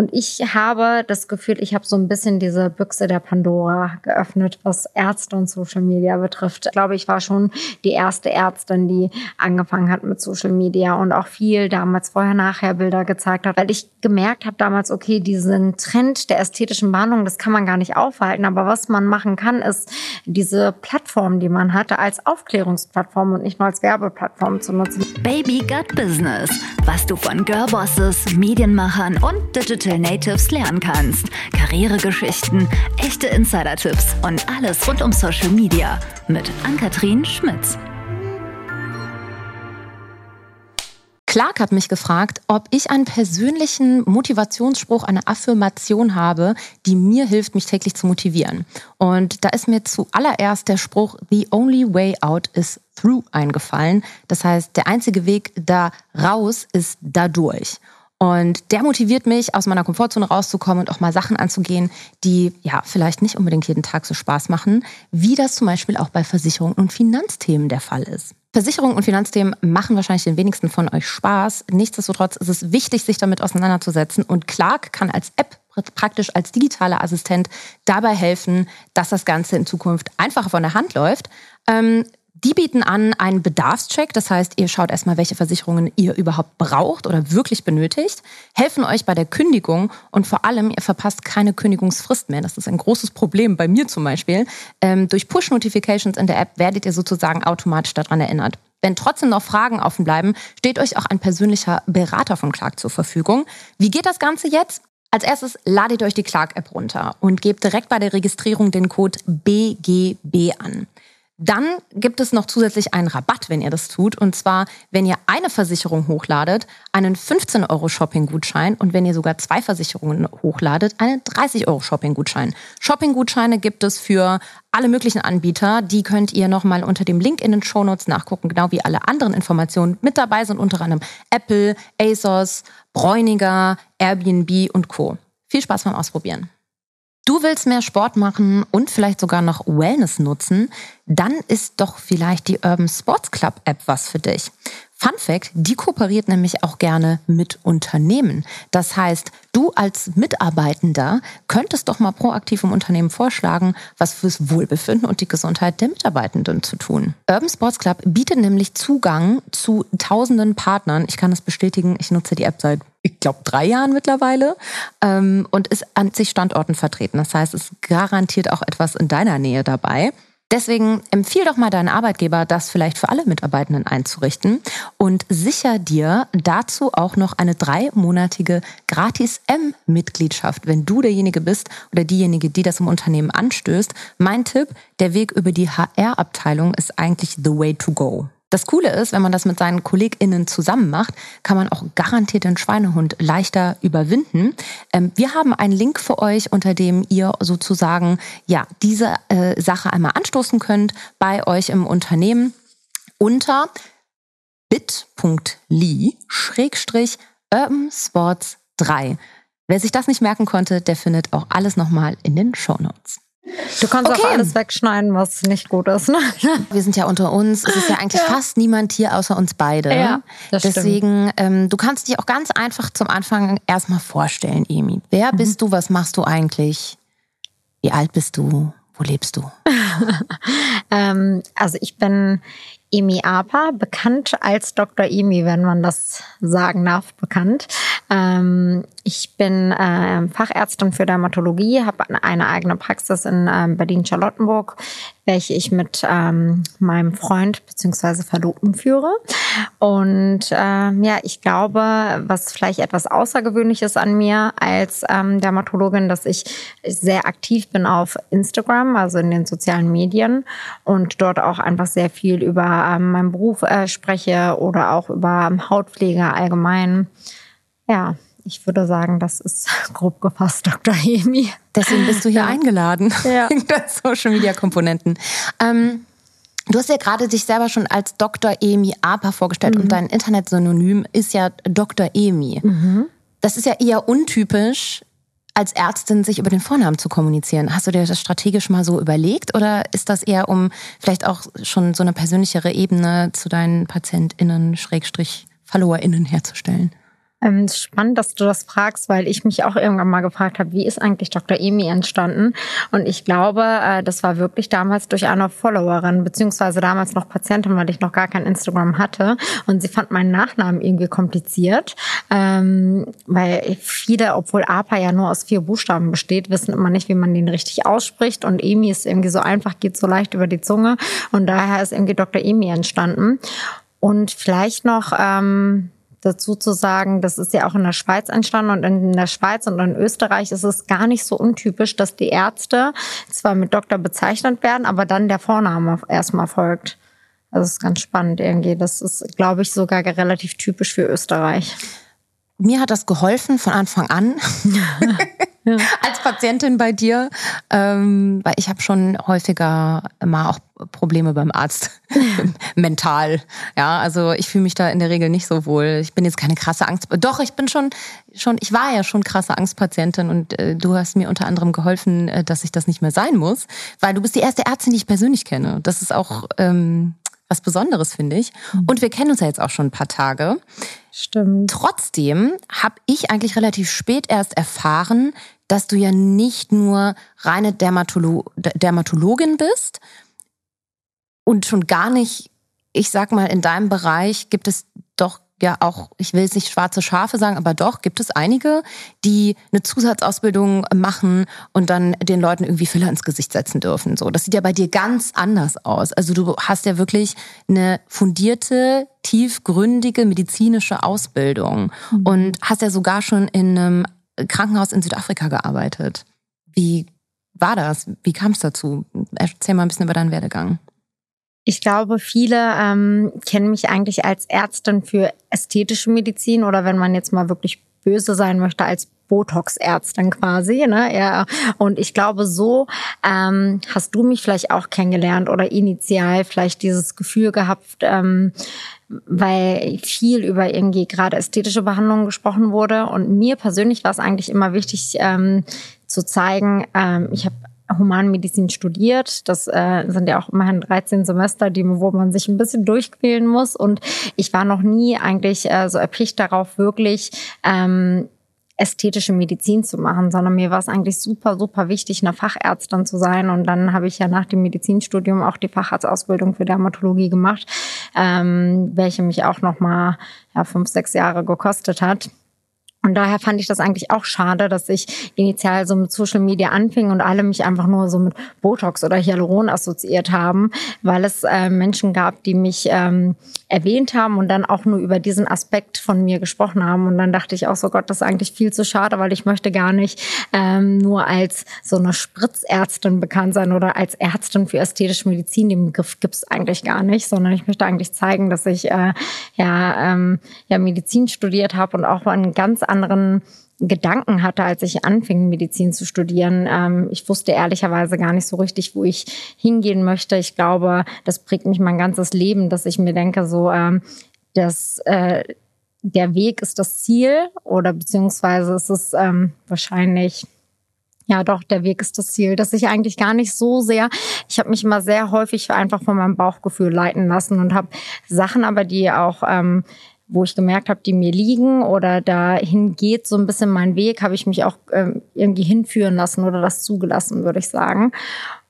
Und ich habe das Gefühl, ich habe so ein bisschen diese Büchse der Pandora geöffnet, was Ärzte und Social Media betrifft. Ich glaube, ich war schon die erste Ärztin, die angefangen hat mit Social Media und auch viel damals vorher-nachher Bilder gezeigt hat, weil ich gemerkt habe damals, okay, diesen Trend der ästhetischen Behandlung, das kann man gar nicht aufhalten. Aber was man machen kann, ist diese Plattform, die man hatte, als Aufklärungsplattform und nicht nur als Werbeplattform zu nutzen. Baby Gut Business. Was du von Girlbosses, Medienmachern und Digital Natives lernen kannst. Karrieregeschichten, echte Insider-Tipps und alles rund um Social Media. Mit Ann-Kathrin Schmitz. Clark hat mich gefragt, ob ich einen persönlichen Motivationsspruch, eine Affirmation habe, die mir hilft, mich täglich zu motivieren. Und da ist mir zuallererst der Spruch The only way out is through eingefallen. Das heißt, der einzige Weg da raus ist dadurch. Und der motiviert mich, aus meiner Komfortzone rauszukommen und auch mal Sachen anzugehen, die ja vielleicht nicht unbedingt jeden Tag so Spaß machen, wie das zum Beispiel auch bei Versicherungen und Finanzthemen der Fall ist. Versicherungen und Finanzthemen machen wahrscheinlich den wenigsten von euch Spaß. Nichtsdestotrotz ist es wichtig, sich damit auseinanderzusetzen. Und Clark kann als App praktisch als digitaler Assistent dabei helfen, dass das Ganze in Zukunft einfacher von der Hand läuft. Ähm, die bieten an einen Bedarfscheck, das heißt, ihr schaut erstmal, welche Versicherungen ihr überhaupt braucht oder wirklich benötigt, helfen euch bei der Kündigung und vor allem, ihr verpasst keine Kündigungsfrist mehr. Das ist ein großes Problem bei mir zum Beispiel. Ähm, durch Push-Notifications in der App werdet ihr sozusagen automatisch daran erinnert. Wenn trotzdem noch Fragen offen bleiben, steht euch auch ein persönlicher Berater von Clark zur Verfügung. Wie geht das Ganze jetzt? Als erstes ladet euch die Clark-App runter und gebt direkt bei der Registrierung den Code BGB an. Dann gibt es noch zusätzlich einen Rabatt, wenn ihr das tut. Und zwar, wenn ihr eine Versicherung hochladet, einen 15 Euro Shopping-Gutschein. Und wenn ihr sogar zwei Versicherungen hochladet, einen 30 Euro Shopping-Gutschein. Shopping-Gutscheine gibt es für alle möglichen Anbieter. Die könnt ihr nochmal unter dem Link in den Show Notes nachgucken, genau wie alle anderen Informationen mit dabei sind, unter anderem Apple, ASOS, Bräuniger, Airbnb und Co. Viel Spaß beim Ausprobieren. Du willst mehr Sport machen und vielleicht sogar noch Wellness nutzen, dann ist doch vielleicht die Urban Sports Club App was für dich. Fun Fact, die kooperiert nämlich auch gerne mit Unternehmen. Das heißt, du als Mitarbeitender könntest doch mal proaktiv im Unternehmen vorschlagen, was fürs Wohlbefinden und die Gesundheit der Mitarbeitenden zu tun. Urban Sports Club bietet nämlich Zugang zu tausenden Partnern. Ich kann das bestätigen, ich nutze die App seit ich glaube, drei Jahren mittlerweile ähm, und ist an zig Standorten vertreten. Das heißt, es garantiert auch etwas in deiner Nähe dabei. Deswegen empfiehl doch mal deinen Arbeitgeber, das vielleicht für alle Mitarbeitenden einzurichten und sicher dir dazu auch noch eine dreimonatige Gratis-M-Mitgliedschaft, wenn du derjenige bist oder diejenige, die das im Unternehmen anstößt. Mein Tipp, der Weg über die HR-Abteilung ist eigentlich the way to go. Das Coole ist, wenn man das mit seinen KollegInnen zusammen macht, kann man auch garantiert den Schweinehund leichter überwinden. Ähm, wir haben einen Link für euch, unter dem ihr sozusagen ja diese äh, Sache einmal anstoßen könnt bei euch im Unternehmen unter bit.ly schrägstrich Urban Sports 3. Wer sich das nicht merken konnte, der findet auch alles nochmal in den Show Notes. Du kannst okay. auch alles wegschneiden, was nicht gut ist. Ne? Wir sind ja unter uns. Es ist ja eigentlich ja. fast niemand hier außer uns beide. Ja, das Deswegen, ähm, du kannst dich auch ganz einfach zum Anfang erstmal vorstellen, Emi. Wer mhm. bist du? Was machst du eigentlich? Wie alt bist du? Wo lebst du? ähm, also ich bin Emi Apa, bekannt als Dr. Emi, wenn man das sagen darf, bekannt. Ähm, ich bin äh, Fachärztin für Dermatologie, habe eine eigene Praxis in äh, Berlin-Charlottenburg, welche ich mit ähm, meinem Freund beziehungsweise Verlobten führe. Und äh, ja, ich glaube, was vielleicht etwas Außergewöhnliches an mir als ähm, Dermatologin, dass ich sehr aktiv bin auf Instagram, also in den sozialen Medien und dort auch einfach sehr viel über ähm, meinen Beruf äh, spreche oder auch über Hautpflege allgemein. Ja, ich würde sagen, das ist grob gefasst, Dr. Emi. Deswegen bist du hier ja. eingeladen. Ja. Social Media Komponenten. Ähm, du hast ja gerade dich selber schon als Dr. Emi Apa vorgestellt mhm. und dein Internetsynonym ist ja Dr. Emi. Mhm. Das ist ja eher untypisch, als Ärztin sich über den Vornamen zu kommunizieren. Hast du dir das strategisch mal so überlegt oder ist das eher um vielleicht auch schon so eine persönlichere Ebene zu deinen PatientInnen, Schrägstrich, FollowerInnen herzustellen? Ähm, spannend, dass du das fragst, weil ich mich auch irgendwann mal gefragt habe, wie ist eigentlich Dr. Emi entstanden? Und ich glaube, äh, das war wirklich damals durch eine Followerin, beziehungsweise damals noch Patientin, weil ich noch gar kein Instagram hatte. Und sie fand meinen Nachnamen irgendwie kompliziert, ähm, weil viele, obwohl APA ja nur aus vier Buchstaben besteht, wissen immer nicht, wie man den richtig ausspricht. Und Emi ist irgendwie so einfach, geht so leicht über die Zunge. Und daher ist irgendwie Dr. Emi entstanden. Und vielleicht noch... Ähm, dazu zu sagen, das ist ja auch in der Schweiz entstanden und in der Schweiz und in Österreich ist es gar nicht so untypisch, dass die Ärzte zwar mit Doktor bezeichnet werden, aber dann der Vorname erstmal folgt. Also das ist ganz spannend irgendwie. Das ist, glaube ich, sogar relativ typisch für Österreich. Mir hat das geholfen von Anfang an. Ja. als Patientin bei dir, ähm, weil ich habe schon häufiger mal auch Probleme beim Arzt mental. Ja, also ich fühle mich da in der Regel nicht so wohl. Ich bin jetzt keine krasse Angst. Doch, ich bin schon schon. Ich war ja schon krasse Angstpatientin und äh, du hast mir unter anderem geholfen, äh, dass ich das nicht mehr sein muss, weil du bist die erste Ärztin, die ich persönlich kenne. Das ist auch ähm, was Besonderes, finde ich. Mhm. Und wir kennen uns ja jetzt auch schon ein paar Tage. Stimmt. Trotzdem habe ich eigentlich relativ spät erst erfahren, dass du ja nicht nur reine Dermatolo Dermatologin bist und schon gar nicht, ich sag mal, in deinem Bereich gibt es ja auch, ich will jetzt nicht schwarze Schafe sagen, aber doch gibt es einige, die eine Zusatzausbildung machen und dann den Leuten irgendwie Filler ins Gesicht setzen dürfen. So, das sieht ja bei dir ganz anders aus. Also du hast ja wirklich eine fundierte, tiefgründige medizinische Ausbildung mhm. und hast ja sogar schon in einem Krankenhaus in Südafrika gearbeitet. Wie war das? Wie kam es dazu? Erzähl mal ein bisschen über deinen Werdegang. Ich glaube, viele ähm, kennen mich eigentlich als Ärztin für ästhetische Medizin oder wenn man jetzt mal wirklich böse sein möchte, als Botox-Ärztin quasi. Ne? Ja. Und ich glaube, so ähm, hast du mich vielleicht auch kennengelernt oder initial vielleicht dieses Gefühl gehabt, ähm, weil viel über irgendwie gerade ästhetische Behandlungen gesprochen wurde. Und mir persönlich war es eigentlich immer wichtig ähm, zu zeigen, ähm, ich habe Humanmedizin studiert. Das äh, sind ja auch immerhin 13 Semester, die, wo man sich ein bisschen durchquälen muss. Und ich war noch nie eigentlich äh, so erpicht darauf, wirklich ähm, ästhetische Medizin zu machen, sondern mir war es eigentlich super, super wichtig, eine Fachärztin zu sein. Und dann habe ich ja nach dem Medizinstudium auch die Facharztausbildung für Dermatologie gemacht, ähm, welche mich auch noch mal ja, fünf, sechs Jahre gekostet hat. Und daher fand ich das eigentlich auch schade, dass ich initial so mit Social Media anfing und alle mich einfach nur so mit Botox oder Hyaluron assoziiert haben, weil es äh, Menschen gab, die mich ähm, erwähnt haben und dann auch nur über diesen Aspekt von mir gesprochen haben. Und dann dachte ich auch so, Gott, das ist eigentlich viel zu schade, weil ich möchte gar nicht ähm, nur als so eine Spritzärztin bekannt sein oder als Ärztin für ästhetische Medizin. Den Begriff gibt es eigentlich gar nicht, sondern ich möchte eigentlich zeigen, dass ich äh, ja, ähm, ja Medizin studiert habe und auch einen ganz anderen Gedanken hatte, als ich anfing, Medizin zu studieren. Ähm, ich wusste ehrlicherweise gar nicht so richtig, wo ich hingehen möchte. Ich glaube, das prägt mich mein ganzes Leben, dass ich mir denke, so, ähm, dass äh, der Weg ist das Ziel oder beziehungsweise ist es ähm, wahrscheinlich ja, doch, der Weg ist das Ziel. Dass ich eigentlich gar nicht so sehr, ich habe mich immer sehr häufig einfach von meinem Bauchgefühl leiten lassen und habe Sachen aber, die auch ähm, wo ich gemerkt habe, die mir liegen oder dahin geht so ein bisschen mein Weg, habe ich mich auch ähm, irgendwie hinführen lassen oder das zugelassen, würde ich sagen.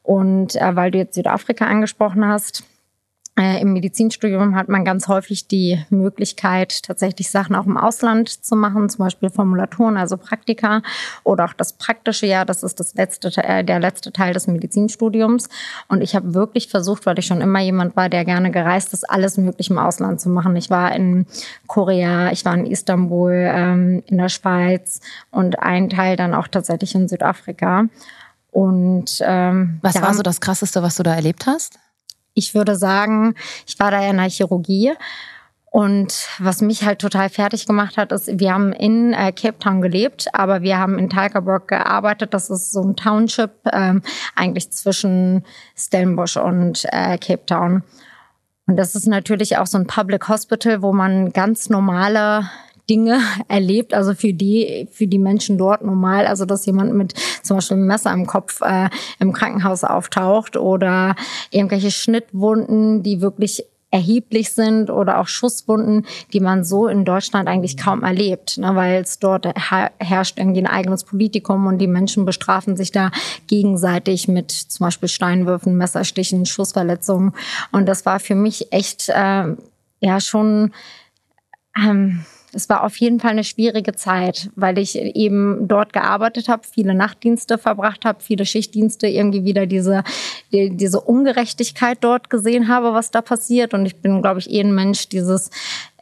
Und äh, weil du jetzt Südafrika angesprochen hast, Im Medizinstudium hat man ganz häufig die Möglichkeit, tatsächlich Sachen auch im Ausland zu machen, zum Beispiel Formulaturen, also Praktika oder auch das praktische Jahr. Das ist das letzte, äh, der letzte Teil des Medizinstudiums. Und ich habe wirklich versucht, weil ich schon immer jemand war, der gerne gereist ist, alles möglich im Ausland zu machen. Ich war in Korea, ich war in Istanbul, ähm, in der Schweiz und ein Teil dann auch tatsächlich in Südafrika. Und ähm, was war so das Krasseste, was du da erlebt hast? Ich würde sagen, ich war da ja in der Chirurgie. Und was mich halt total fertig gemacht hat, ist, wir haben in äh, Cape Town gelebt, aber wir haben in Tigerberg gearbeitet. Das ist so ein Township, ähm, eigentlich zwischen Stellenbosch und äh, Cape Town. Und das ist natürlich auch so ein Public Hospital, wo man ganz normale Dinge erlebt, also für die, für die Menschen dort normal, also dass jemand mit zum Beispiel einem Messer im Kopf äh, im Krankenhaus auftaucht oder irgendwelche Schnittwunden, die wirklich erheblich sind oder auch Schusswunden, die man so in Deutschland eigentlich kaum erlebt, ne, weil es dort herrscht irgendwie ein eigenes Politikum und die Menschen bestrafen sich da gegenseitig mit zum Beispiel Steinwürfen, Messerstichen, Schussverletzungen. Und das war für mich echt äh, ja schon ähm, es war auf jeden Fall eine schwierige Zeit, weil ich eben dort gearbeitet habe, viele Nachtdienste verbracht habe, viele Schichtdienste, irgendwie wieder diese, die, diese Ungerechtigkeit dort gesehen habe, was da passiert. Und ich bin, glaube ich, eh ein Mensch, dieses,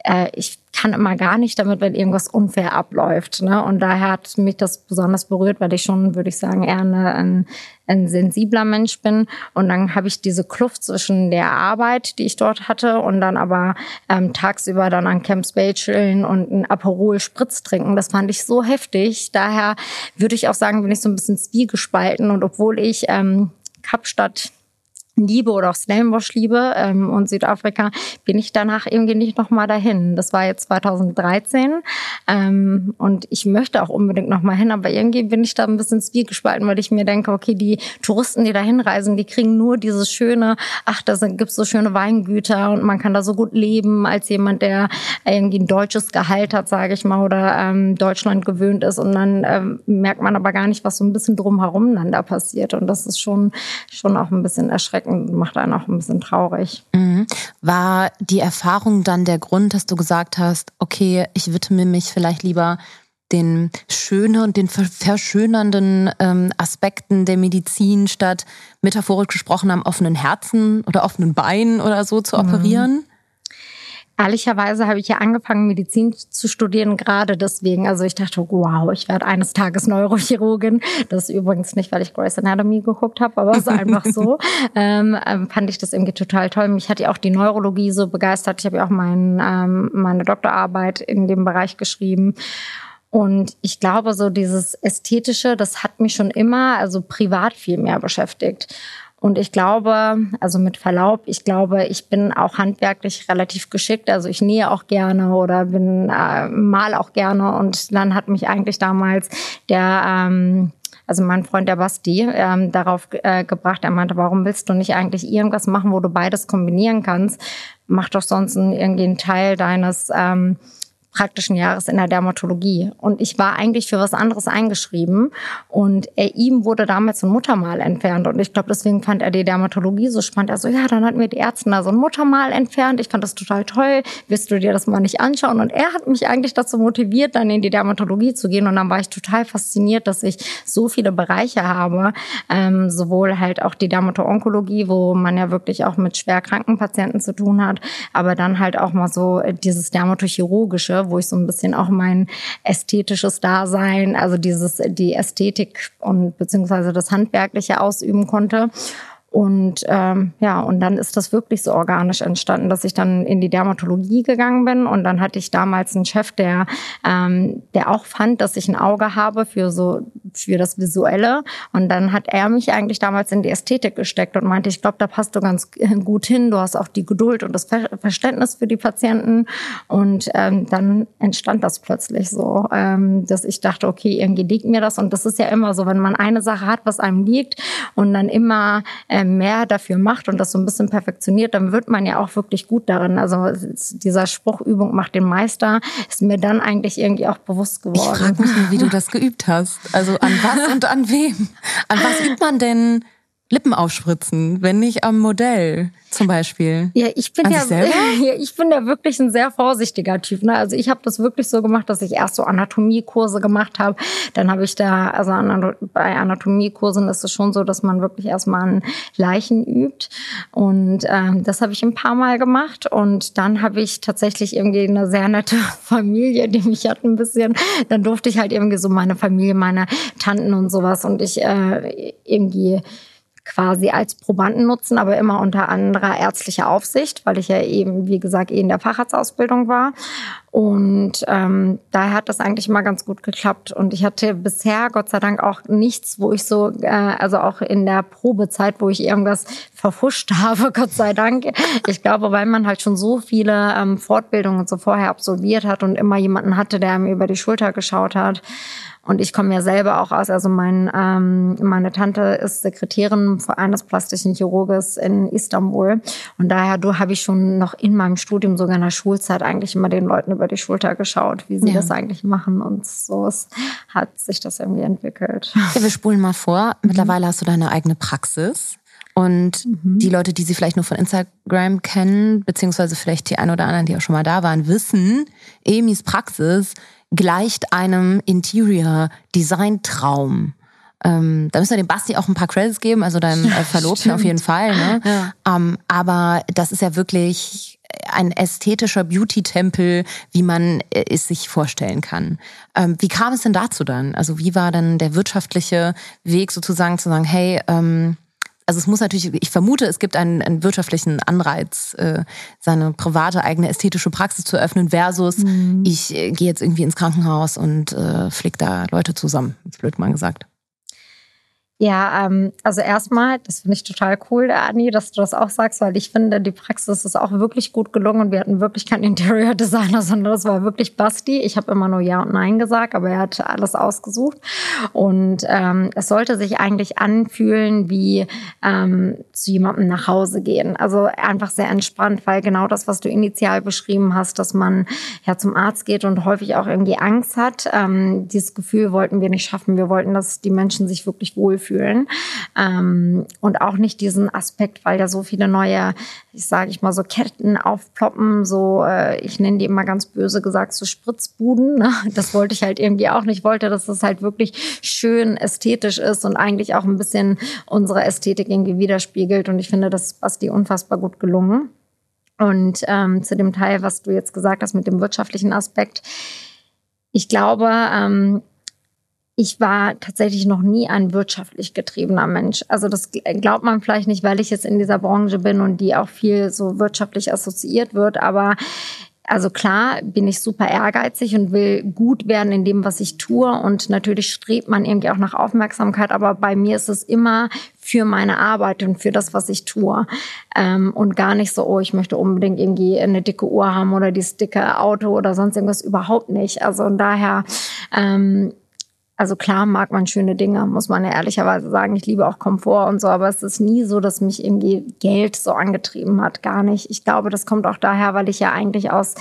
äh, ich kann immer gar nicht damit, wenn irgendwas unfair abläuft. Ne? Und daher hat mich das besonders berührt, weil ich schon, würde ich sagen, eher eine, ein, ein sensibler Mensch bin. Und dann habe ich diese Kluft zwischen der Arbeit, die ich dort hatte, und dann aber ähm, tagsüber dann an Camps Bay chillen und ein Aperol Spritz trinken. Das fand ich so heftig. Daher würde ich auch sagen, bin ich so ein bisschen zwiegespalten. Und obwohl ich ähm, Kapstadt liebe oder auch Stellenbosch liebe ähm, und Südafrika, bin ich danach irgendwie nicht nochmal dahin. Das war jetzt 2013 ähm, und ich möchte auch unbedingt nochmal hin, aber irgendwie bin ich da ein bisschen zwiegespalten, weil ich mir denke, okay, die Touristen, die da hinreisen, die kriegen nur dieses schöne, ach, da gibt's so schöne Weingüter und man kann da so gut leben als jemand, der irgendwie ein deutsches Gehalt hat, sage ich mal, oder ähm, Deutschland gewöhnt ist und dann ähm, merkt man aber gar nicht, was so ein bisschen drumherum dann da passiert und das ist schon, schon auch ein bisschen erschreckend und macht einen auch ein bisschen traurig. Mhm. War die Erfahrung dann der Grund, dass du gesagt hast, okay, ich widme mich vielleicht lieber den schönen und den verschönernden ähm, Aspekten der Medizin statt metaphorisch gesprochen am offenen Herzen oder offenen Beinen oder so zu mhm. Ehrlicherweise habe ich ja angefangen, Medizin zu studieren, gerade deswegen. Also ich dachte, wow, ich werde eines Tages Neurochirurgin. Das ist übrigens nicht, weil ich Grey's Anatomy geguckt habe, aber es ist einfach so. ähm, ähm, fand ich das irgendwie total toll. Mich hat ja auch die Neurologie so begeistert. Ich habe ja auch mein, ähm, meine Doktorarbeit in dem Bereich geschrieben. Und ich glaube, so dieses Ästhetische, das hat mich schon immer, also privat viel mehr beschäftigt. Und ich glaube, also mit Verlaub, ich glaube, ich bin auch handwerklich relativ geschickt. Also ich nähe auch gerne oder bin äh, mal auch gerne. Und dann hat mich eigentlich damals der ähm, also mein Freund der Basti, ähm, darauf äh, gebracht. Er meinte, warum willst du nicht eigentlich irgendwas machen, wo du beides kombinieren kannst? Mach doch sonst irgendwie einen Teil deines ähm, praktischen Jahres in der Dermatologie. Und ich war eigentlich für was anderes eingeschrieben. Und er, ihm wurde damals ein Muttermal entfernt. Und ich glaube, deswegen fand er die Dermatologie so spannend. Er so, ja, dann hat mir die Ärzte da so ein Muttermal entfernt. Ich fand das total toll. Willst du dir das mal nicht anschauen? Und er hat mich eigentlich dazu motiviert, dann in die Dermatologie zu gehen. Und dann war ich total fasziniert, dass ich so viele Bereiche habe. Ähm, sowohl halt auch die Dermato-Onkologie, wo man ja wirklich auch mit schwerkranken Patienten zu tun hat. Aber dann halt auch mal so dieses Dermatochirurgische wo ich so ein bisschen auch mein ästhetisches Dasein, also dieses, die Ästhetik und beziehungsweise das Handwerkliche ausüben konnte. Und ähm, ja, und dann ist das wirklich so organisch entstanden, dass ich dann in die Dermatologie gegangen bin. Und dann hatte ich damals einen Chef, der, ähm, der auch fand, dass ich ein Auge habe für so für das Visuelle. Und dann hat er mich eigentlich damals in die Ästhetik gesteckt und meinte, ich glaube, da passt du ganz gut hin. Du hast auch die Geduld und das Verständnis für die Patienten. Und ähm, dann entstand das plötzlich so, ähm, dass ich dachte, okay, irgendwie liegt mir das. Und das ist ja immer so, wenn man eine Sache hat, was einem liegt und dann immer äh, äh, mehr dafür macht und das so ein bisschen perfektioniert, dann wird man ja auch wirklich gut darin. Also dieser Spruch, Übung macht den Meister, ist mir dann eigentlich irgendwie auch bewusst geworden. Ich frage mich wie du das geübt hast. Also an was und an wem? An was übt man denn Lippen aufspritzen, wenn nicht am Modell? zum Beispiel? Ja, ich bin ja, ja, ich bin ja wirklich ein sehr vorsichtiger Typ. Ne? Also ich habe das wirklich so gemacht, dass ich erst so Anatomiekurse gemacht habe. Dann habe ich da, also bei Anatomiekursen ist es schon so, dass man wirklich erstmal an Leichen übt. Und ähm, das habe ich ein paar Mal gemacht. Und dann habe ich tatsächlich irgendwie eine sehr nette Familie, die mich hat ein bisschen. Dann durfte ich halt irgendwie so meine Familie, meine Tanten und sowas. Und ich äh, irgendwie quasi als Probanden nutzen, aber immer unter anderer ärztlicher Aufsicht, weil ich ja eben, wie gesagt, eh in der Facharztausbildung war. Und ähm, daher hat das eigentlich immer ganz gut geklappt. Und ich hatte bisher, Gott sei Dank, auch nichts, wo ich so, äh, also auch in der Probezeit, wo ich irgendwas verfuscht habe, Gott sei Dank. Ich glaube, weil man halt schon so viele ähm, Fortbildungen so vorher absolviert hat und immer jemanden hatte, der mir über die Schulter geschaut hat. Und ich komme ja selber auch aus, also mein, ähm, meine Tante ist Sekretärin eines plastischen Chirurges in Istanbul. Und daher habe ich schon noch in meinem Studium, sogar in der Schulzeit, eigentlich immer den Leuten über die Schulter geschaut, wie sie ja. das eigentlich machen. Und so hat sich das irgendwie entwickelt. Ja, wir spulen mal vor. Mittlerweile hast du deine eigene Praxis. Und mhm. die Leute, die sie vielleicht nur von Instagram kennen, beziehungsweise vielleicht die ein oder anderen, die auch schon mal da waren, wissen, Emis Praxis gleicht einem Interior Design Traum. Ähm, da müssen wir dem Basti auch ein paar Credits geben, also deinem äh, Verlobten auf jeden Fall. Ne? Ja. Ähm, aber das ist ja wirklich ein ästhetischer Beauty-Tempel, wie man äh, es sich vorstellen kann. Ähm, wie kam es denn dazu dann? Also wie war dann der wirtschaftliche Weg sozusagen zu sagen, hey, ähm, also es muss natürlich, ich vermute, es gibt einen, einen wirtschaftlichen Anreiz, äh, seine private eigene ästhetische Praxis zu öffnen, versus mhm. ich äh, gehe jetzt irgendwie ins Krankenhaus und äh, flick da Leute zusammen, blöd mal gesagt. Ja, ähm, also erstmal, das finde ich total cool, Anni, dass du das auch sagst, weil ich finde, die Praxis ist auch wirklich gut gelungen und wir hatten wirklich keinen Interior Designer, sondern das war wirklich Basti. Ich habe immer nur Ja und Nein gesagt, aber er hat alles ausgesucht. Und ähm, es sollte sich eigentlich anfühlen wie ähm, zu jemandem nach Hause gehen. Also einfach sehr entspannt, weil genau das, was du initial beschrieben hast, dass man ja zum Arzt geht und häufig auch irgendwie Angst hat, ähm, dieses Gefühl wollten wir nicht schaffen. Wir wollten, dass die Menschen sich wirklich wohlfühlen fühlen. Ähm, und auch nicht diesen Aspekt, weil da so viele neue, ich sage ich mal, so Ketten aufploppen, so, äh, ich nenne die immer ganz böse gesagt, so Spritzbuden. Ne? Das wollte ich halt irgendwie auch nicht. Ich wollte, dass es halt wirklich schön ästhetisch ist und eigentlich auch ein bisschen unsere Ästhetik irgendwie widerspiegelt. Und ich finde, das ist Basti unfassbar gut gelungen. Und ähm, zu dem Teil, was du jetzt gesagt hast mit dem wirtschaftlichen Aspekt. Ich glaube, ähm, ich war tatsächlich noch nie ein wirtschaftlich getriebener Mensch. Also das glaubt man vielleicht nicht, weil ich jetzt in dieser Branche bin und die auch viel so wirtschaftlich assoziiert wird. Aber also klar bin ich super ehrgeizig und will gut werden in dem, was ich tue. Und natürlich strebt man irgendwie auch nach Aufmerksamkeit. Aber bei mir ist es immer für meine Arbeit und für das, was ich tue. Ähm, und gar nicht so, oh, ich möchte unbedingt irgendwie eine dicke Uhr haben oder dieses dicke Auto oder sonst irgendwas. Überhaupt nicht. Also und daher ähm, also klar mag man schöne Dinge, muss man ja ehrlicherweise sagen. Ich liebe auch Komfort und so, aber es ist nie so, dass mich irgendwie Geld so angetrieben hat. Gar nicht. Ich glaube, das kommt auch daher, weil ich ja eigentlich aus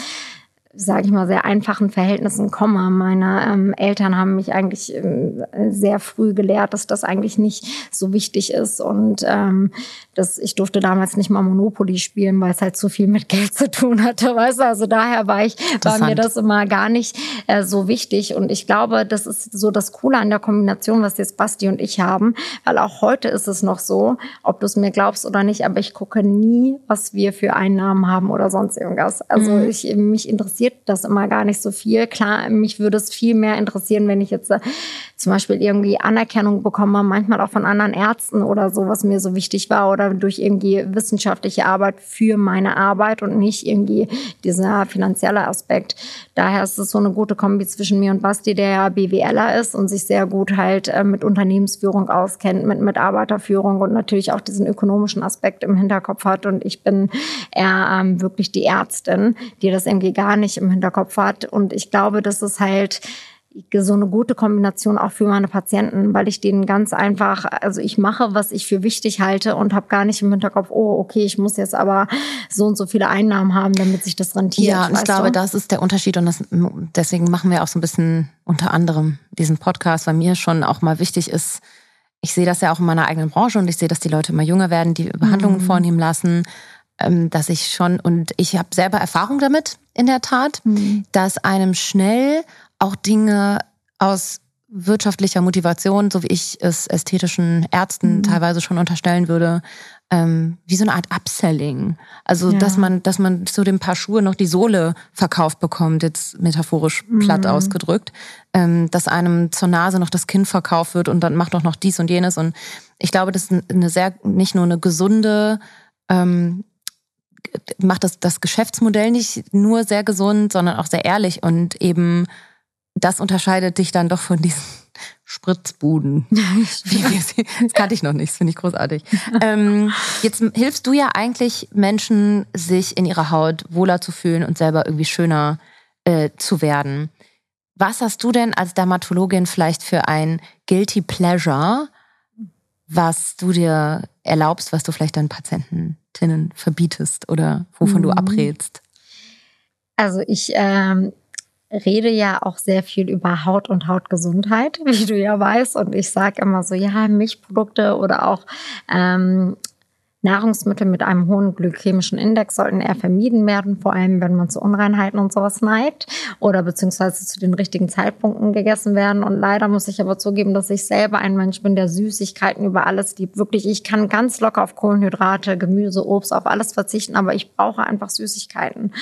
sage ich mal, sehr einfachen Verhältnissen komme. Meine ähm, Eltern haben mich eigentlich ähm, sehr früh gelehrt, dass das eigentlich nicht so wichtig ist und ähm, dass ich durfte damals nicht mal Monopoly spielen, weil es halt zu viel mit Geld zu tun hatte, weißt du? Also daher war ich, war mir das immer gar nicht äh, so wichtig und ich glaube, das ist so das Coole an der Kombination, was jetzt Basti und ich haben, weil auch heute ist es noch so, ob du es mir glaubst oder nicht, aber ich gucke nie, was wir für Einnahmen haben oder sonst irgendwas. Also mhm. ich mich interessiert das immer gar nicht so viel. Klar, mich würde es viel mehr interessieren, wenn ich jetzt äh, zum Beispiel irgendwie Anerkennung bekomme, manchmal auch von anderen Ärzten oder so, was mir so wichtig war oder durch irgendwie wissenschaftliche Arbeit für meine Arbeit und nicht irgendwie dieser finanzielle Aspekt. Daher ist es so eine gute Kombi zwischen mir und Basti, der ja BWLer ist und sich sehr gut halt äh, mit Unternehmensführung auskennt, mit Mitarbeiterführung und natürlich auch diesen ökonomischen Aspekt im Hinterkopf hat. Und ich bin eher ähm, wirklich die Ärztin, die das irgendwie gar nicht im Hinterkopf hat. Und ich glaube, das ist halt so eine gute Kombination auch für meine Patienten, weil ich denen ganz einfach, also ich mache, was ich für wichtig halte und habe gar nicht im Hinterkopf, oh, okay, ich muss jetzt aber so und so viele Einnahmen haben, damit sich das rentiert. Ja, ich glaube, du? das ist der Unterschied und das, deswegen machen wir auch so ein bisschen unter anderem diesen Podcast, weil mir schon auch mal wichtig ist, ich sehe das ja auch in meiner eigenen Branche und ich sehe, dass die Leute immer jünger werden, die Behandlungen mhm. vornehmen lassen ähm, dass ich schon, und ich habe selber Erfahrung damit, in der Tat, mhm. dass einem schnell auch Dinge aus wirtschaftlicher Motivation, so wie ich es ästhetischen Ärzten mhm. teilweise schon unterstellen würde, ähm, wie so eine Art Upselling. Also ja. dass man, dass man zu dem Paar Schuhe noch die Sohle verkauft bekommt, jetzt metaphorisch platt mhm. ausgedrückt, ähm, dass einem zur Nase noch das Kinn verkauft wird und dann macht doch noch dies und jenes. Und ich glaube, das ist eine sehr, nicht nur eine gesunde ähm, macht das, das Geschäftsmodell nicht nur sehr gesund, sondern auch sehr ehrlich und eben das unterscheidet dich dann doch von diesen Spritzbuden. das kannte ich noch nicht, das finde ich großartig. Ähm, jetzt hilfst du ja eigentlich Menschen, sich in ihrer Haut wohler zu fühlen und selber irgendwie schöner äh, zu werden. Was hast du denn als Dermatologin vielleicht für ein Guilty Pleasure, was du dir erlaubst, was du vielleicht deinen Patientinnen verbietest oder wovon mhm. du abrätst? Also ich ähm, rede ja auch sehr viel über Haut und Hautgesundheit, wie du ja weißt. Und ich sage immer so, ja, Milchprodukte oder auch ähm, Nahrungsmittel mit einem hohen glykämischen Index sollten eher vermieden werden, vor allem wenn man zu Unreinheiten und sowas neigt oder beziehungsweise zu den richtigen Zeitpunkten gegessen werden. Und leider muss ich aber zugeben, dass ich selber ein Mensch bin, der Süßigkeiten über alles liebt. Wirklich, ich kann ganz locker auf Kohlenhydrate, Gemüse, Obst, auf alles verzichten, aber ich brauche einfach Süßigkeiten.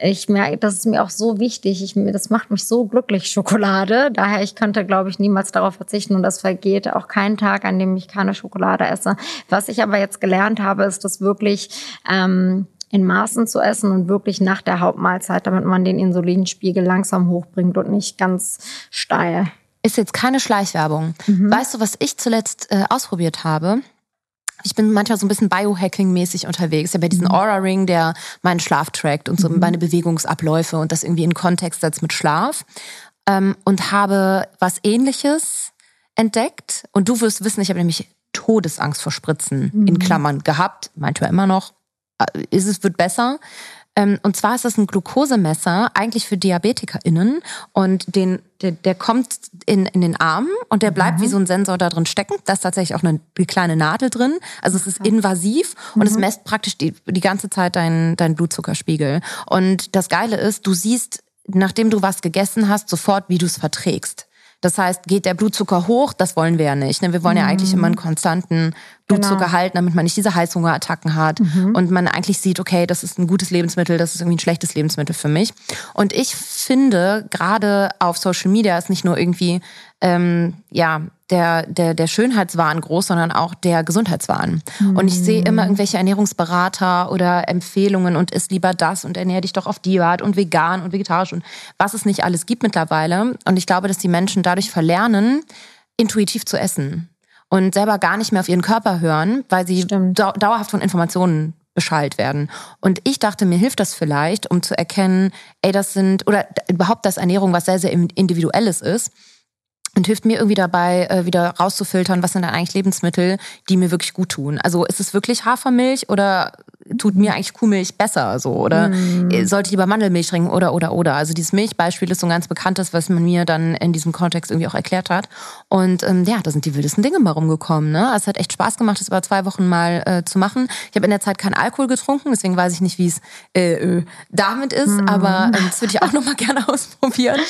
Ich merke, das ist mir auch so wichtig. Ich, das macht mich so glücklich, Schokolade. Daher, ich könnte, glaube ich, niemals darauf verzichten und das vergeht auch kein Tag, an dem ich keine Schokolade esse. Was ich aber jetzt gelernt habe, ist das wirklich ähm, in Maßen zu essen und wirklich nach der Hauptmahlzeit, damit man den Insulinspiegel langsam hochbringt und nicht ganz steil. Ist jetzt keine Schleichwerbung. Mhm. Weißt du, was ich zuletzt äh, ausprobiert habe? Ich bin manchmal so ein bisschen Biohacking-mäßig unterwegs. Ich habe ja diesen mhm. Aura-Ring, der meinen Schlaf trackt und so mhm. meine Bewegungsabläufe und das irgendwie in Kontext setzt mit Schlaf. Ähm, und habe was ähnliches entdeckt. Und du wirst wissen, ich habe nämlich Todesangst vor Spritzen mhm. in Klammern gehabt, manchmal immer noch. Äh, ist es wird besser. Ähm, und zwar ist das ein Glukosemesser, eigentlich für DiabetikerInnen. Und den, der, der kommt in, in den Arm und der bleibt mhm. wie so ein Sensor da drin stecken. Da ist tatsächlich auch eine, eine kleine Nadel drin. Also es ist invasiv und mhm. es messt praktisch die, die ganze Zeit deinen dein Blutzuckerspiegel. Und das Geile ist, du siehst, nachdem du was gegessen hast, sofort, wie du es verträgst. Das heißt, geht der Blutzucker hoch, das wollen wir ja nicht. Ne? Wir wollen ja eigentlich immer einen mhm. konstanten Blutzucker genau. halten, damit man nicht diese Heißhungerattacken hat mhm. und man eigentlich sieht, okay, das ist ein gutes Lebensmittel, das ist irgendwie ein schlechtes Lebensmittel für mich. Und ich finde, gerade auf Social Media ist nicht nur irgendwie ähm, ja der, der, der Schönheitswahn groß, sondern auch der Gesundheitswahn. Mhm. Und ich sehe immer irgendwelche Ernährungsberater oder Empfehlungen und isst lieber das und ernähr dich doch auf die Art und vegan und vegetarisch und was es nicht alles gibt mittlerweile. Und ich glaube, dass die Menschen dadurch verlernen, intuitiv zu essen und selber gar nicht mehr auf ihren Körper hören, weil sie dau dauerhaft von Informationen beschallt werden. Und ich dachte, mir hilft das vielleicht, um zu erkennen, ey, das sind, oder überhaupt, dass Ernährung was sehr, sehr individuelles ist und hilft mir irgendwie dabei, äh, wieder rauszufiltern, was sind denn eigentlich Lebensmittel, die mir wirklich gut tun. Also ist es wirklich Hafermilch oder tut mir eigentlich Kuhmilch besser so oder mm. sollte ich lieber Mandelmilch trinken oder oder oder. Also dieses Milchbeispiel ist so ein ganz bekanntes, was man mir dann in diesem Kontext irgendwie auch erklärt hat. Und ähm, ja, da sind die wildesten Dinge mal rumgekommen. Ne? Also es hat echt Spaß gemacht, das über zwei Wochen mal äh, zu machen. Ich habe in der Zeit keinen Alkohol getrunken, deswegen weiß ich nicht, wie es äh, äh, damit ist. Mm. Aber äh, das würde ich auch noch mal gerne ausprobieren.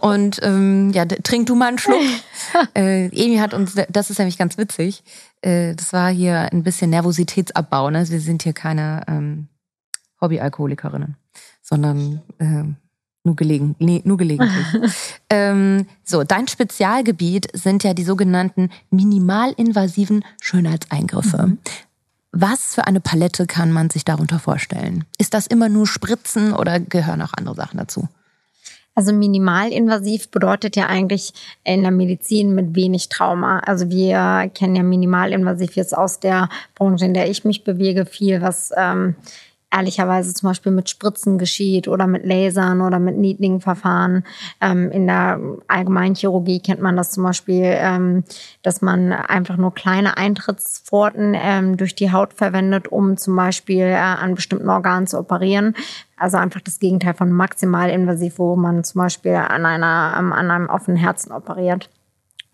Und ähm, ja, trink du mal einen Schluck. äh, Emi hat uns, das ist nämlich ganz witzig. Äh, das war hier ein bisschen Nervositätsabbau. Ne? Wir sind hier keine ähm, Hobbyalkoholikerinnen, sondern äh, nur, gelegen, nee, nur gelegentlich. ähm, so, dein Spezialgebiet sind ja die sogenannten minimalinvasiven Schönheitseingriffe. Mhm. Was für eine Palette kann man sich darunter vorstellen? Ist das immer nur Spritzen oder gehören auch andere Sachen dazu? Also minimalinvasiv bedeutet ja eigentlich in der Medizin mit wenig Trauma. Also wir kennen ja minimalinvasiv jetzt aus der Branche, in der ich mich bewege, viel, was ähm, ehrlicherweise zum Beispiel mit Spritzen geschieht oder mit Lasern oder mit Niedlingverfahren. Ähm, in der allgemeinen Chirurgie kennt man das zum Beispiel, ähm, dass man einfach nur kleine Eintrittspforten ähm, durch die Haut verwendet, um zum Beispiel äh, an bestimmten Organen zu operieren. Also einfach das Gegenteil von maximal invasiv, wo man zum Beispiel an, einer, an einem offenen Herzen operiert.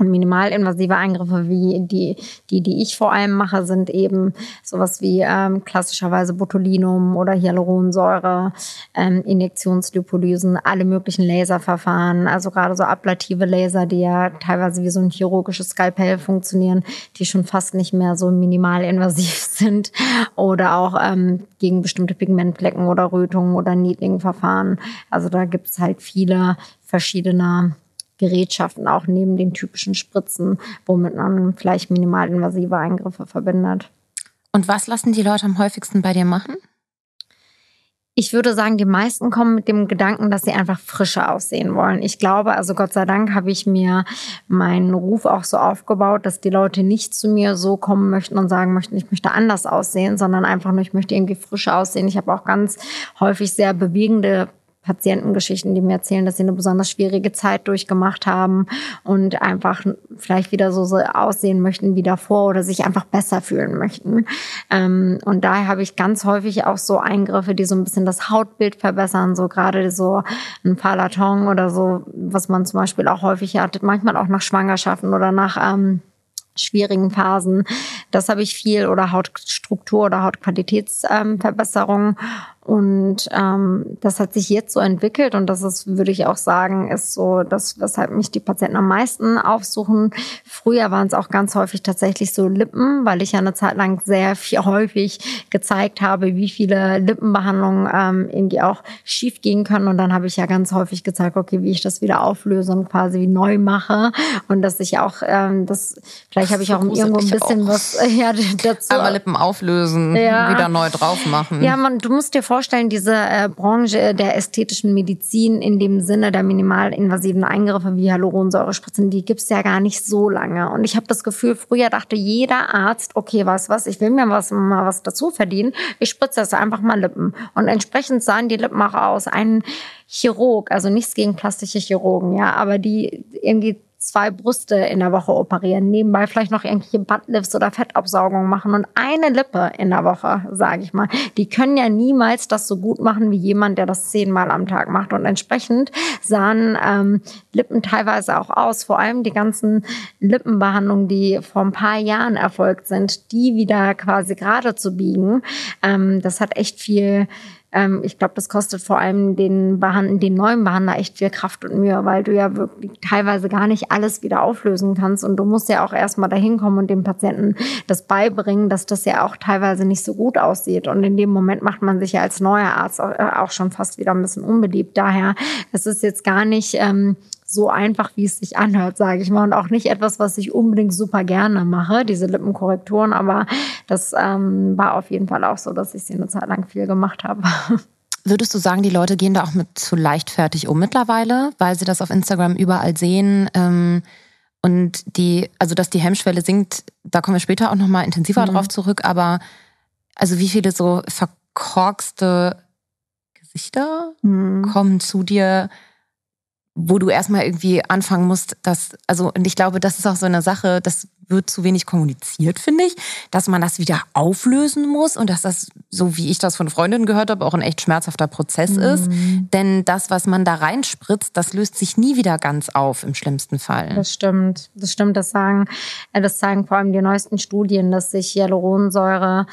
Und minimalinvasive Eingriffe wie die, die, die ich vor allem mache, sind eben sowas wie ähm, klassischerweise Botulinum oder Hyaluronsäure, ähm, Injektionslipolysen, alle möglichen Laserverfahren, also gerade so ablative Laser, die ja teilweise wie so ein chirurgisches Skalpell funktionieren, die schon fast nicht mehr so minimalinvasiv sind oder auch ähm, gegen bestimmte Pigmentflecken oder Rötungen oder Niedlingverfahren. Also da gibt's halt viele verschiedene Gerätschaften, auch neben den typischen Spritzen, womit man vielleicht minimalinvasive Eingriffe verbindet. Und was lassen die Leute am häufigsten bei dir machen? Ich würde sagen, die meisten kommen mit dem Gedanken, dass sie einfach frischer aussehen wollen. Ich glaube, also Gott sei Dank habe ich mir meinen Ruf auch so aufgebaut, dass die Leute nicht zu mir so kommen möchten und sagen möchten, ich möchte anders aussehen, sondern einfach nur, ich möchte irgendwie frischer aussehen. Ich habe auch ganz häufig sehr bewegende Patientengeschichten, die mir erzählen, dass sie eine besonders schwierige Zeit durchgemacht haben und einfach vielleicht wieder so, aussehen möchten wie davor oder sich einfach besser fühlen möchten. Ähm, und daher habe ich ganz häufig auch so Eingriffe, die so ein bisschen das Hautbild verbessern, so gerade so ein Palaton oder so, was man zum Beispiel auch häufig hat, manchmal auch nach Schwangerschaften oder nach ähm, schwierigen Phasen. Das habe ich viel oder Hautstruktur oder Hautqualitätsverbesserung. Ähm, und ähm, das hat sich jetzt so entwickelt und das ist, würde ich auch sagen, ist so das, weshalb mich die Patienten am meisten aufsuchen. Früher waren es auch ganz häufig tatsächlich so Lippen, weil ich ja eine Zeit lang sehr viel häufig gezeigt habe, wie viele Lippenbehandlungen ähm, irgendwie auch schief gehen können. Und dann habe ich ja ganz häufig gezeigt, okay, wie ich das wieder auflöse und quasi wie neu mache. Und dass ich auch, ähm, das, vielleicht habe ich auch irgendwo ein bisschen auch. was ja, dazu. Einmal Lippen auflösen, ja. wieder neu drauf machen. Ja, man, du musst dir vorstellen, vorstellen, diese äh, Branche der ästhetischen Medizin in dem Sinne der minimalinvasiven Eingriffe wie Hyaluronsäurespritzen, die gibt's ja gar nicht so lange. Und ich habe das Gefühl, früher dachte jeder Arzt, okay, was was, ich will mir was mal was dazu verdienen, ich spritze das einfach mal Lippen. Und entsprechend sahen die Lippen auch aus. Ein Chirurg, also nichts gegen plastische Chirurgen, ja, aber die irgendwie zwei Brüste in der Woche operieren, nebenbei vielleicht noch irgendwelche Buttlifts oder Fettabsaugungen machen und eine Lippe in der Woche, sage ich mal. Die können ja niemals das so gut machen wie jemand, der das zehnmal am Tag macht. Und entsprechend sahen ähm, Lippen teilweise auch aus, vor allem die ganzen Lippenbehandlungen, die vor ein paar Jahren erfolgt sind, die wieder quasi gerade zu biegen. Ähm, das hat echt viel ähm, ich glaube, das kostet vor allem den, Behand den neuen Behandler echt viel Kraft und Mühe, weil du ja wirklich teilweise gar nicht alles wieder auflösen kannst und du musst ja auch erstmal dahin kommen und dem Patienten das beibringen, dass das ja auch teilweise nicht so gut aussieht. Und in dem Moment macht man sich ja als neuer Arzt auch schon fast wieder ein bisschen unbeliebt. Daher, es ist jetzt gar nicht ähm, so einfach, wie es sich anhört, sage ich mal. Und auch nicht etwas, was ich unbedingt super gerne mache, diese Lippenkorrekturen. Aber das ähm, war auf jeden Fall auch so, dass ich sie eine Zeit lang viel gemacht habe. Würdest du sagen, die Leute gehen da auch mit zu leichtfertig um mittlerweile, weil sie das auf Instagram überall sehen? Ähm, und die, also dass die Hemmschwelle sinkt, da kommen wir später auch nochmal intensiver mhm. drauf zurück, aber also wie viele so verkorkste Gesichter mhm. kommen zu dir, wo du erstmal irgendwie anfangen musst, dass, also, und ich glaube, das ist auch so eine Sache, das wird zu wenig kommuniziert, finde ich, dass man das wieder auflösen muss und dass das, so wie ich das von Freundinnen gehört habe, auch ein echt schmerzhafter Prozess mhm. ist. Denn das, was man da reinspritzt, das löst sich nie wieder ganz auf, im schlimmsten Fall. Das stimmt. Das stimmt. Das sagen, äh, das zeigen vor allem die neuesten Studien, dass sich Hyaluronsäure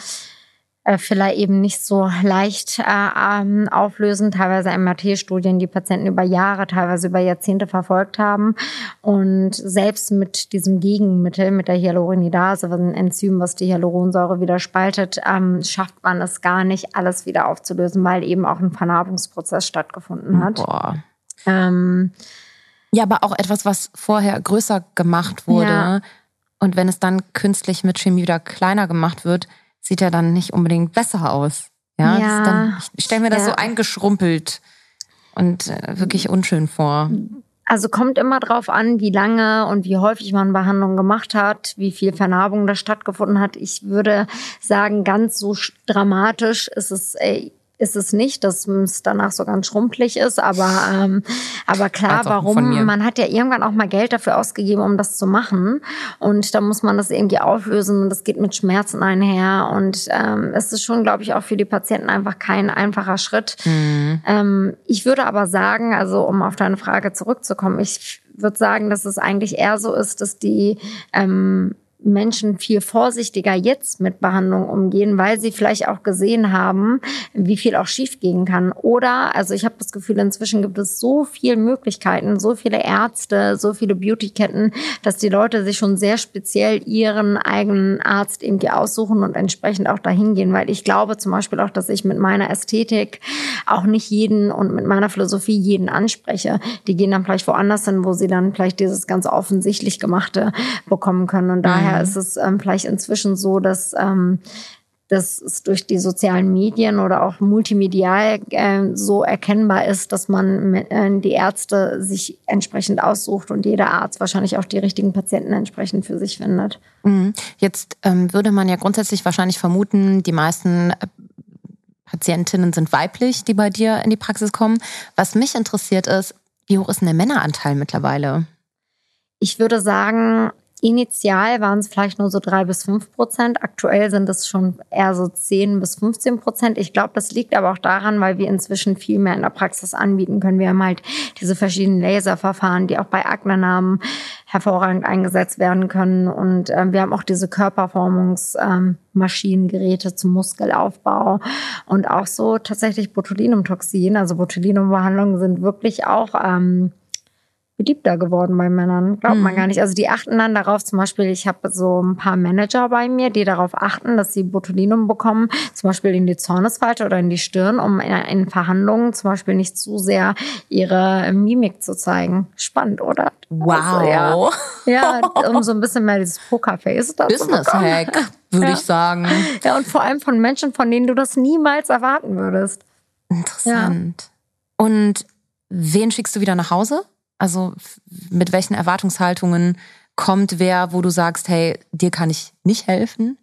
äh, Filler eben nicht so leicht äh, ähm, auflösen. Teilweise MRT-Studien, die Patienten über Jahre, teilweise über Jahrzehnte verfolgt haben. Und selbst mit diesem Gegenmittel, mit der Hyaluronidase, ein Enzym, was die Hyaluronsäure wieder spaltet, ähm, schafft man es gar nicht, alles wieder aufzulösen, weil eben auch ein Vernarbungsprozess stattgefunden hat. Boah. Ähm, ja, aber auch etwas, was vorher größer gemacht wurde. Ja. Und wenn es dann künstlich mit Chemie wieder kleiner gemacht wird, sieht ja dann nicht unbedingt besser aus. Ja, ja dann, ich stelle mir das ja. so eingeschrumpelt und äh, wirklich unschön vor. Also kommt immer drauf an, wie lange und wie häufig man Behandlung gemacht hat, wie viel Vernarbung da stattgefunden hat. Ich würde sagen, ganz so dramatisch ist es ey, ist es nicht, dass es danach so ganz schrumpelig ist, aber, ähm, aber klar, warum? Man hat ja irgendwann auch mal Geld dafür ausgegeben, um das zu machen und da muss man das irgendwie auflösen und das geht mit Schmerzen einher und ähm, es ist schon, glaube ich, auch für die Patienten einfach kein einfacher Schritt. Mhm. Ähm, ich würde aber sagen, also um auf deine Frage zurückzukommen, ich würde sagen, dass es eigentlich eher so ist, dass die ähm, Menschen viel vorsichtiger jetzt mit Behandlung umgehen, weil sie vielleicht auch gesehen haben, wie viel auch schiefgehen kann. Oder, also ich habe das Gefühl, inzwischen gibt es so viele Möglichkeiten, so viele Ärzte, so viele Beautyketten, dass die Leute sich schon sehr speziell ihren eigenen Arzt irgendwie aussuchen und entsprechend auch dahin gehen, weil ich glaube zum Beispiel auch, dass ich mit meiner Ästhetik auch nicht jeden und mit meiner Philosophie jeden anspreche. Die gehen dann vielleicht woanders hin, wo sie dann vielleicht dieses ganz offensichtlich gemachte bekommen können und daher daher mhm. ist es ähm, vielleicht inzwischen so, dass ähm, dass es durch die sozialen Medien oder auch multimedial äh, so erkennbar ist, dass man äh, die Ärzte sich entsprechend aussucht und jeder Arzt wahrscheinlich auch die richtigen Patienten entsprechend für sich findet. Mhm. Jetzt ähm, würde man ja grundsätzlich wahrscheinlich vermuten, die meisten äh, Patientinnen sind weiblich, die bei dir in die Praxis kommen. Was mich interessiert ist, wie hoch ist denn der Männeranteil mittlerweile? Ich würde sagen, Initial waren es vielleicht nur so drei bis fünf Prozent. Aktuell sind es schon eher so zehn bis 15 Prozent. Ich glaube, das liegt aber auch daran, weil wir inzwischen viel mehr in der Praxis anbieten können. Wir haben halt diese verschiedenen Laserverfahren, die auch bei Aknenamen hervorragend eingesetzt werden können. Und äh, wir haben auch diese Körperformungsmaschinengeräte ähm, zum Muskelaufbau und auch so tatsächlich Botulinumtoxin. Also Botulinumbehandlungen sind wirklich auch ähm, beliebter geworden bei Männern. Glaubt mhm. man gar nicht. Also die achten dann darauf, zum Beispiel, ich habe so ein paar Manager bei mir, die darauf achten, dass sie Botulinum bekommen, zum Beispiel in die Zornesfalte oder in die Stirn, um in, Verhandlungen zum Beispiel nicht zu sehr ihre Mimik zu zeigen. Spannend, oder? Wow. Also, ja, ja, um so ein bisschen mehr dieses Pokerface Business Hack, würde ja. ich sagen. Ja, und vor allem von Menschen, von denen du das niemals erwarten würdest. Interessant. Ja. Und wen schickst du wieder nach Hause? Also mit welchen Erwartungshaltungen kommt wer, wo du sagst, hey, dir kann ich nicht helfen?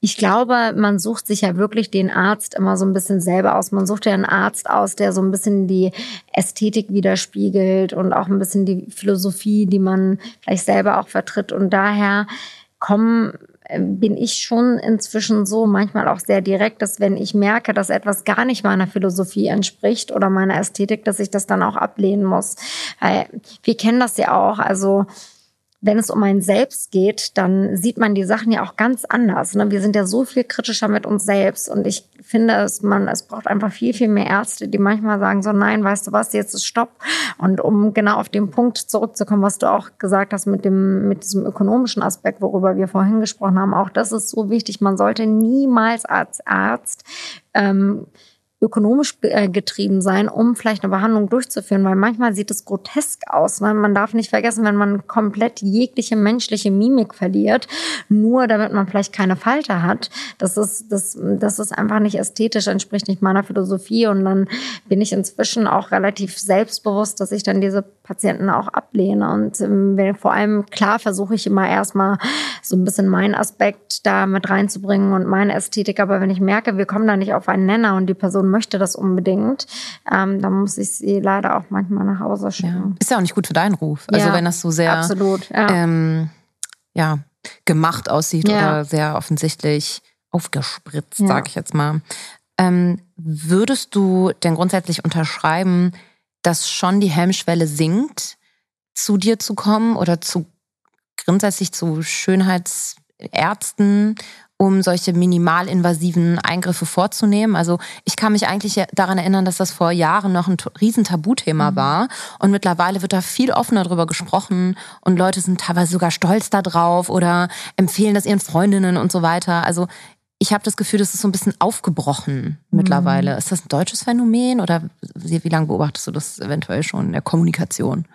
Ich glaube, man sucht sich ja wirklich den Arzt immer so ein bisschen selber aus. Man sucht ja einen Arzt aus, der so ein bisschen die Ästhetik widerspiegelt und auch ein bisschen die Philosophie, die man vielleicht selber auch vertritt. Und daher kommen bin ich schon inzwischen so manchmal auch sehr direkt, dass wenn ich merke, dass etwas gar nicht meiner Philosophie entspricht oder meiner Ästhetik, dass ich das dann auch ablehnen muss. Weil wir kennen das ja auch. Also wenn es um ein Selbst geht, dann sieht man die Sachen ja auch ganz anders. Ne? Wir sind ja so viel kritischer mit uns selbst und ich finde, es, man, es braucht einfach viel, viel mehr Ärzte, die manchmal sagen so, nein, weißt du was, jetzt ist Stopp. Und um genau auf den Punkt zurückzukommen, was du auch gesagt hast mit dem, mit diesem ökonomischen Aspekt, worüber wir vorhin gesprochen haben, auch das ist so wichtig. Man sollte niemals als Arzt ähm, ökonomisch äh, getrieben sein, um vielleicht eine Behandlung durchzuführen, weil manchmal sieht es grotesk aus. Ne? Man darf nicht vergessen, wenn man komplett jegliche menschliche Mimik verliert, nur damit man vielleicht keine Falte hat, das ist, das, das ist einfach nicht ästhetisch, entspricht nicht meiner Philosophie und dann bin ich inzwischen auch relativ selbstbewusst, dass ich dann diese Patienten auch ablehne und ähm, vor allem klar versuche ich immer erstmal so ein bisschen meinen Aspekt da mit reinzubringen und meine Ästhetik, aber wenn ich merke, wir kommen da nicht auf einen Nenner und die Person möchte das unbedingt, ähm, dann muss ich sie leider auch manchmal nach Hause schicken. Ja. Ist ja auch nicht gut für deinen Ruf. Also ja, wenn das so sehr absolut, ja. Ähm, ja gemacht aussieht oder sehr offensichtlich aufgespritzt, ja. sage ich jetzt mal. Ähm, würdest du denn grundsätzlich unterschreiben, dass schon die Hemmschwelle sinkt, zu dir zu kommen oder zu grundsätzlich zu Schönheitsärzten um solche minimalinvasiven Eingriffe vorzunehmen. Also ich kann mich eigentlich daran erinnern, dass das vor Jahren noch ein riesen Tabuthema mhm. war und mittlerweile wird da viel offener drüber gesprochen und Leute sind teilweise sogar stolz darauf oder empfehlen das ihren Freundinnen und so weiter. Also ich habe das Gefühl, das ist so ein bisschen aufgebrochen mittlerweile. Mhm. Ist das ein deutsches Phänomen oder wie lange beobachtest du das eventuell schon in der Kommunikation?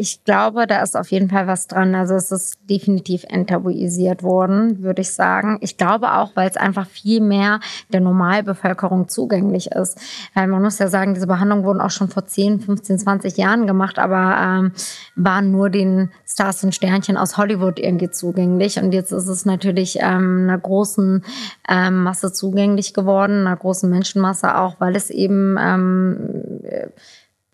Ich glaube, da ist auf jeden Fall was dran. Also es ist definitiv enttabuisiert worden, würde ich sagen. Ich glaube auch, weil es einfach viel mehr der Normalbevölkerung zugänglich ist. Weil man muss ja sagen, diese Behandlungen wurden auch schon vor 10, 15, 20 Jahren gemacht, aber ähm, waren nur den Stars und Sternchen aus Hollywood irgendwie zugänglich. Und jetzt ist es natürlich ähm, einer großen ähm, Masse zugänglich geworden, einer großen Menschenmasse auch, weil es eben ähm,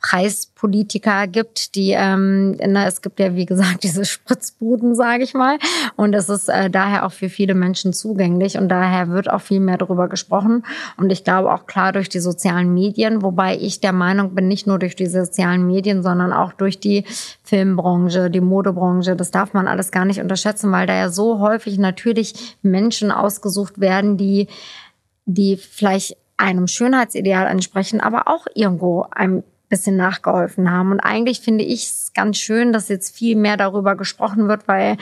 Preispolitiker gibt, die, ähm, na, es gibt ja wie gesagt diese Spritzbuden, sage ich mal, und es ist äh, daher auch für viele Menschen zugänglich. Und daher wird auch viel mehr darüber gesprochen. Und ich glaube auch klar durch die sozialen Medien, wobei ich der Meinung bin, nicht nur durch die sozialen Medien, sondern auch durch die Filmbranche, die Modebranche, das darf man alles gar nicht unterschätzen, weil da ja so häufig natürlich Menschen ausgesucht werden, die die vielleicht einem Schönheitsideal entsprechen, aber auch irgendwo einem bisschen nachgeholfen haben. Und eigentlich finde ich es ganz schön, dass jetzt viel mehr darüber gesprochen wird, weil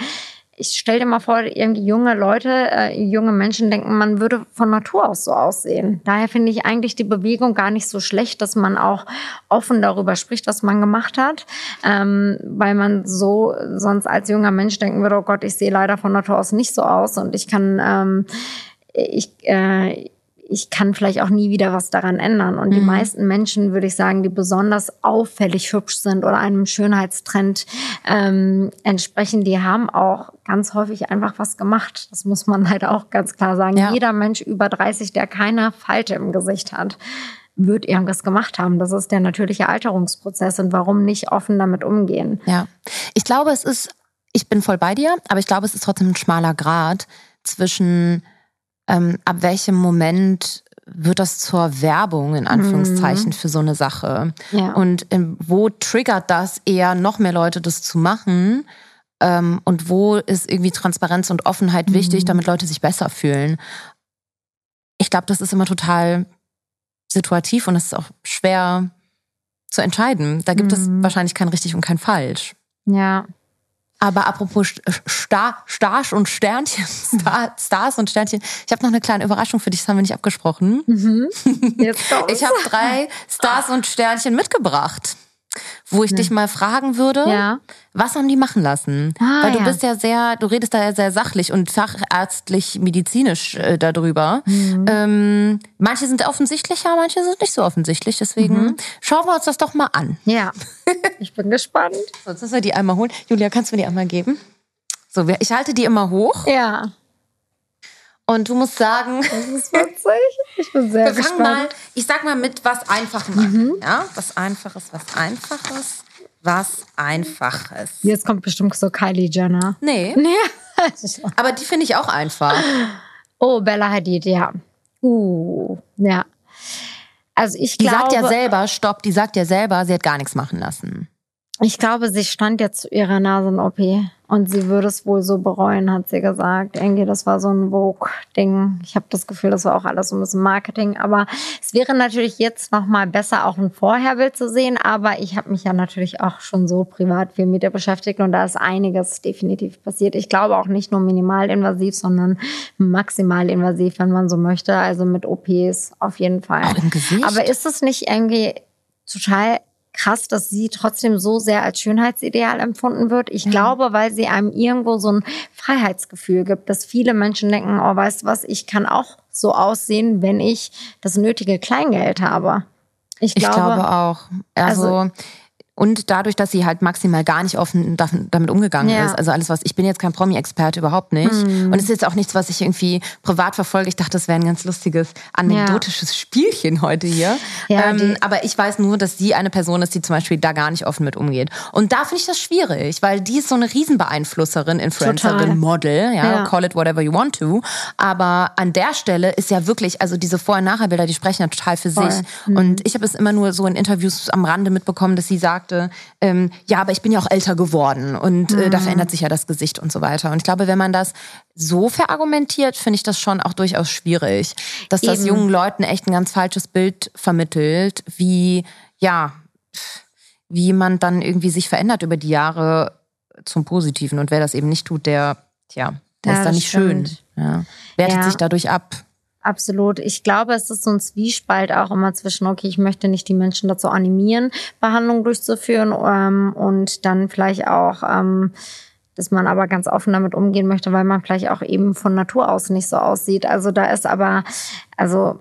ich stell dir mal vor, irgendwie junge Leute, äh, junge Menschen denken, man würde von Natur aus so aussehen. Daher finde ich eigentlich die Bewegung gar nicht so schlecht, dass man auch offen darüber spricht, was man gemacht hat, ähm, weil man so sonst als junger Mensch denken würde, oh Gott, ich sehe leider von Natur aus nicht so aus und ich kann ähm, ich, äh, ich kann vielleicht auch nie wieder was daran ändern. Und die Mhm. meisten Menschen, würde ich sagen, die besonders auffällig hübsch sind oder einem Schönheitstrend ähm, entsprechen, die haben auch ganz häufig einfach was gemacht. Das muss man halt auch ganz klar sagen. Ja. Jeder Mensch über 30, der keine Falte im Gesicht hat, wird irgendwas gemacht haben. Das ist der natürliche Alterungsprozess. Und warum nicht offen damit umgehen? Ja. Ich glaube, es ist, ich bin voll bei dir, aber ich glaube, es ist trotzdem ein schmaler Grad zwischen, ähm, ab welchem Moment wird das zur Werbung in Anführungszeichen für so eine Sache. Ja. Und ähm, wo triggert das eher noch mehr Leute, das zu machen? Ähm, und wo ist irgendwie Transparenz und Offenheit wichtig, damit Leute sich besser fühlen? Ich glaube, das ist immer total situativ und das ist auch schwer zu entscheiden. Da gibt es wahrscheinlich kein richtig und kein falsch. Ja. Aber apropos St- Star, Stars und Sternchen, Star, Stars und Sternchen, ich habe noch eine kleine Überraschung für dich, das haben wir nicht abgesprochen. Kommt's. Ich habe drei Stars und Sternchen mitgebracht, wo ich dich mal fragen würde, Ja. was haben die machen lassen? Ah, Weil du ja. bist ja sehr, du redest da ja sehr sachlich und fachärztlich, medizinisch äh, darüber. Mhm. Ähm, manche sind offensichtlicher, manche sind nicht so offensichtlich. Deswegen Mhm. schauen wir uns das doch mal an. Ja. Ich bin gespannt. Sonst müssen wir die einmal holen. Julia, kannst du mir die einmal geben? So, ich halte die immer hoch Ja. Und du musst sagen, Das ist witzig. Ich bin sehr wir gespannt. mal, ich sag mal mit was Einfachem an. Ja, was Einfaches, was Einfaches, was Einfaches. Jetzt kommt bestimmt so Kylie Jenner. Nee, Ja. aber die finde ich auch einfach. Oh, Bella Hadid, ja. Uh, ja. Also ich Die glaube, sagt ja selber, stopp, die sagt ja selber, sie hat gar nichts machen lassen. ich glaube, sie stand jetzt zu ihrer Nasen-OP und sie würde es wohl so bereuen, hat sie gesagt. Irgendwie, das war so ein Vogue-Ding. Ich habe das Gefühl, das war auch alles so ein bisschen Marketing. Aber es wäre natürlich jetzt noch mal besser, auch ein Vorherbild zu sehen. Aber ich habe mich ja natürlich auch schon so privat viel mit ihr beschäftigt und da ist einiges definitiv passiert. Ich glaube auch nicht nur minimalinvasiv, sondern maximalinvasiv, wenn man so möchte. Also mit OPs auf jeden Fall. Auch im Gesicht? Aber ist es nicht irgendwie total krass, dass sie trotzdem so sehr als Schönheitsideal empfunden wird? Ich glaube, weil sie einem irgendwo so ein Freiheitsgefühl gibt, dass viele Menschen denken, oh, weißt du was, ich kann auch so aussehen, wenn ich das nötige Kleingeld habe. Ich Ich glaube, glaube auch. Also, Also- und dadurch, dass sie halt maximal gar nicht offen da- damit umgegangen Ja. ist. Also alles, was ich bin jetzt kein Promi-Experte, überhaupt nicht. Hm. Und es ist jetzt auch nichts, was ich irgendwie privat verfolge. Ich dachte, das wäre ein ganz lustiges, anekdotisches Spielchen heute hier. Ja, ähm, aber ich weiß nur, dass sie eine Person ist, die zum Beispiel da gar nicht offen mit umgeht. Und da finde ich das schwierig, weil die ist so eine Riesenbeeinflusserin, Influencerin, Total. Model, ja, Ja. call it whatever you want to. Aber an der Stelle ist ja wirklich, also diese Vor- und Nachherbilder, die sprechen ja total für Voll. sich. Und ich habe es immer nur so in Interviews am Rande mitbekommen, dass sie sagte, ähm, ja, aber ich bin ja auch älter geworden und äh, da verändert sich ja das Gesicht und so weiter. Und ich glaube, wenn man das so verargumentiert, finde ich das schon auch durchaus schwierig, dass das Eben. jungen Leuten echt ein ganz falsches Bild vermittelt, wie, ja, wie man dann irgendwie sich verändert über die Jahre zum Positiven. Und wer das eben nicht tut, der, tja, der Ja, ist dann das nicht schön. stimmt. Ja. Wertet Ja. sich dadurch ab. Absolut. Ich glaube, es ist so ein Zwiespalt auch immer zwischen, okay, ich möchte nicht die Menschen dazu animieren, Behandlungen durchzuführen ähm, und dann vielleicht auch, ähm, dass man aber ganz offen damit umgehen möchte, weil man vielleicht auch eben von Natur aus nicht so aussieht. Also da ist aber, also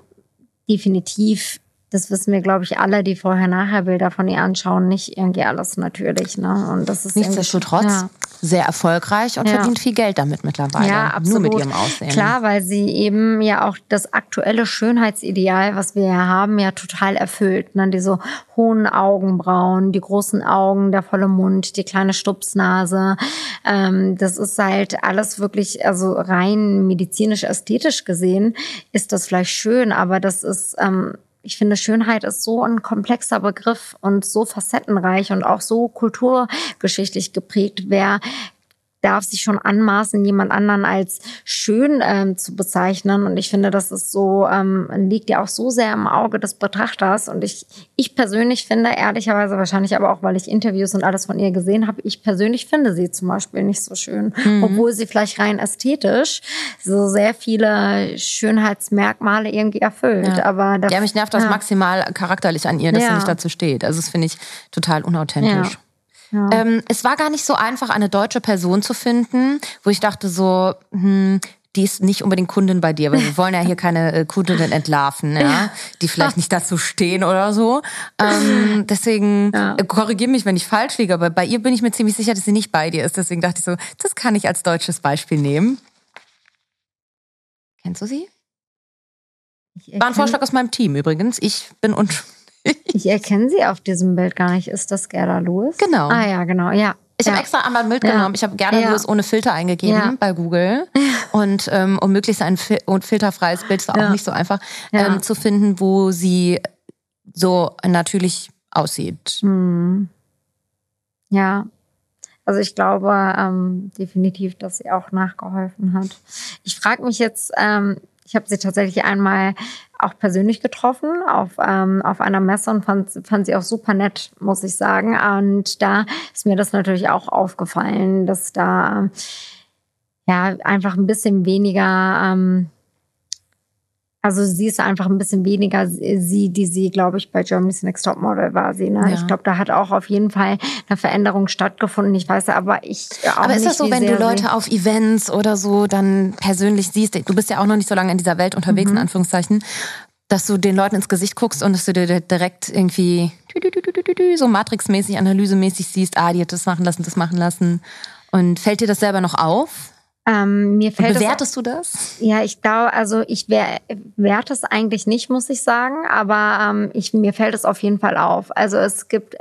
definitiv, das wissen wir, glaube ich, alle, die vorher-nachher-Bilder von ihr anschauen, nicht irgendwie alles natürlich. Ne? Und das ist Nichtsdestotrotz Ja. sehr erfolgreich und Ja. verdient viel Geld damit mittlerweile. Ja, Nur absolut. mit ihrem Aussehen. Klar, weil sie eben ja auch das aktuelle Schönheitsideal, was wir ja haben, ja total erfüllt. Ne? Diese hohen Augenbrauen, die großen Augen, der volle Mund, die kleine Stupsnase. Ähm, das ist halt alles wirklich, also rein medizinisch-ästhetisch gesehen, ist das vielleicht schön, aber das ist, ähm, ich finde, Schönheit ist so ein komplexer Begriff und so facettenreich und auch so kulturgeschichtlich geprägt. Wer darf sich schon anmaßen, jemand anderen als schön ähm, zu bezeichnen. Und ich finde, das ist so, ähm, liegt ja auch so sehr im Auge des Betrachters. Und ich, ich persönlich finde, ehrlicherweise wahrscheinlich aber auch, weil ich Interviews und alles von ihr gesehen habe, ich persönlich finde sie zum Beispiel nicht so schön. Obwohl sie vielleicht rein ästhetisch so sehr viele Schönheitsmerkmale irgendwie erfüllt. Ja. Aber das, Ja, mich nervt das ja. maximal charakterlich an ihr, dass sie Ja. nicht dazu steht. Also das finde ich total unauthentisch. Ja. Ja. Ähm, es war gar nicht so einfach, eine deutsche Person zu finden, wo ich dachte so, hm, die ist nicht unbedingt Kundin bei dir, weil wir wollen ja hier keine äh, Kundinnen entlarven, ja, die vielleicht nicht dazu stehen oder so. Ähm, deswegen ja. äh, korrigier mich, wenn ich falsch liege, aber bei ihr bin ich mir ziemlich sicher, dass sie nicht bei dir ist. Deswegen dachte ich so, das kann ich als deutsches Beispiel nehmen. Kennst du sie? War ein Vorschlag aus meinem Team übrigens. Ich bin unschuldig. Ich erkenne sie auf diesem Bild gar nicht. Ist das Gerda Lewis? Genau. Ah ja, genau, ja. Ich ja. habe extra einmal mitgenommen. Ja. Ich habe Gerda ja. Lewis ohne Filter eingegeben bei Google. Und um, um möglichst ein fil und filterfreies Bild, war auch nicht so einfach, ähm, zu finden, wo sie so natürlich aussieht. Hm. Ja, also ich glaube ähm, definitiv, dass sie auch nachgeholfen hat. Ich frage mich jetzt, ähm, ich habe sie tatsächlich einmal auch persönlich getroffen auf, ähm, auf einer Messe und fand, fand sie auch super nett, muss ich sagen. Und da ist mir das natürlich auch aufgefallen, dass da ja einfach ein bisschen weniger ähm, also sie ist einfach ein bisschen weniger sie, die sie, glaube ich, bei Germany's Next Top Model war sie. Ne? Ja. Ich glaube, da hat auch auf jeden Fall eine Veränderung stattgefunden. Ich weiß aber ich auch Aber ist nicht, das so, wenn du Leute auf Events oder so dann persönlich siehst? Du bist ja auch noch nicht so lange in dieser Welt unterwegs, mhm. in Anführungszeichen dass du den Leuten ins Gesicht guckst und dass du dir direkt irgendwie so matrixmäßig, analysemäßig siehst, ah, die hat das machen lassen, das machen lassen. Und fällt dir das selber noch auf? Ähm, mir fällt bewertest das, du das? Ja, ich glaube, also ich werte es eigentlich nicht, muss ich sagen, aber ähm, ich, mir fällt es auf jeden Fall auf. Also es gibt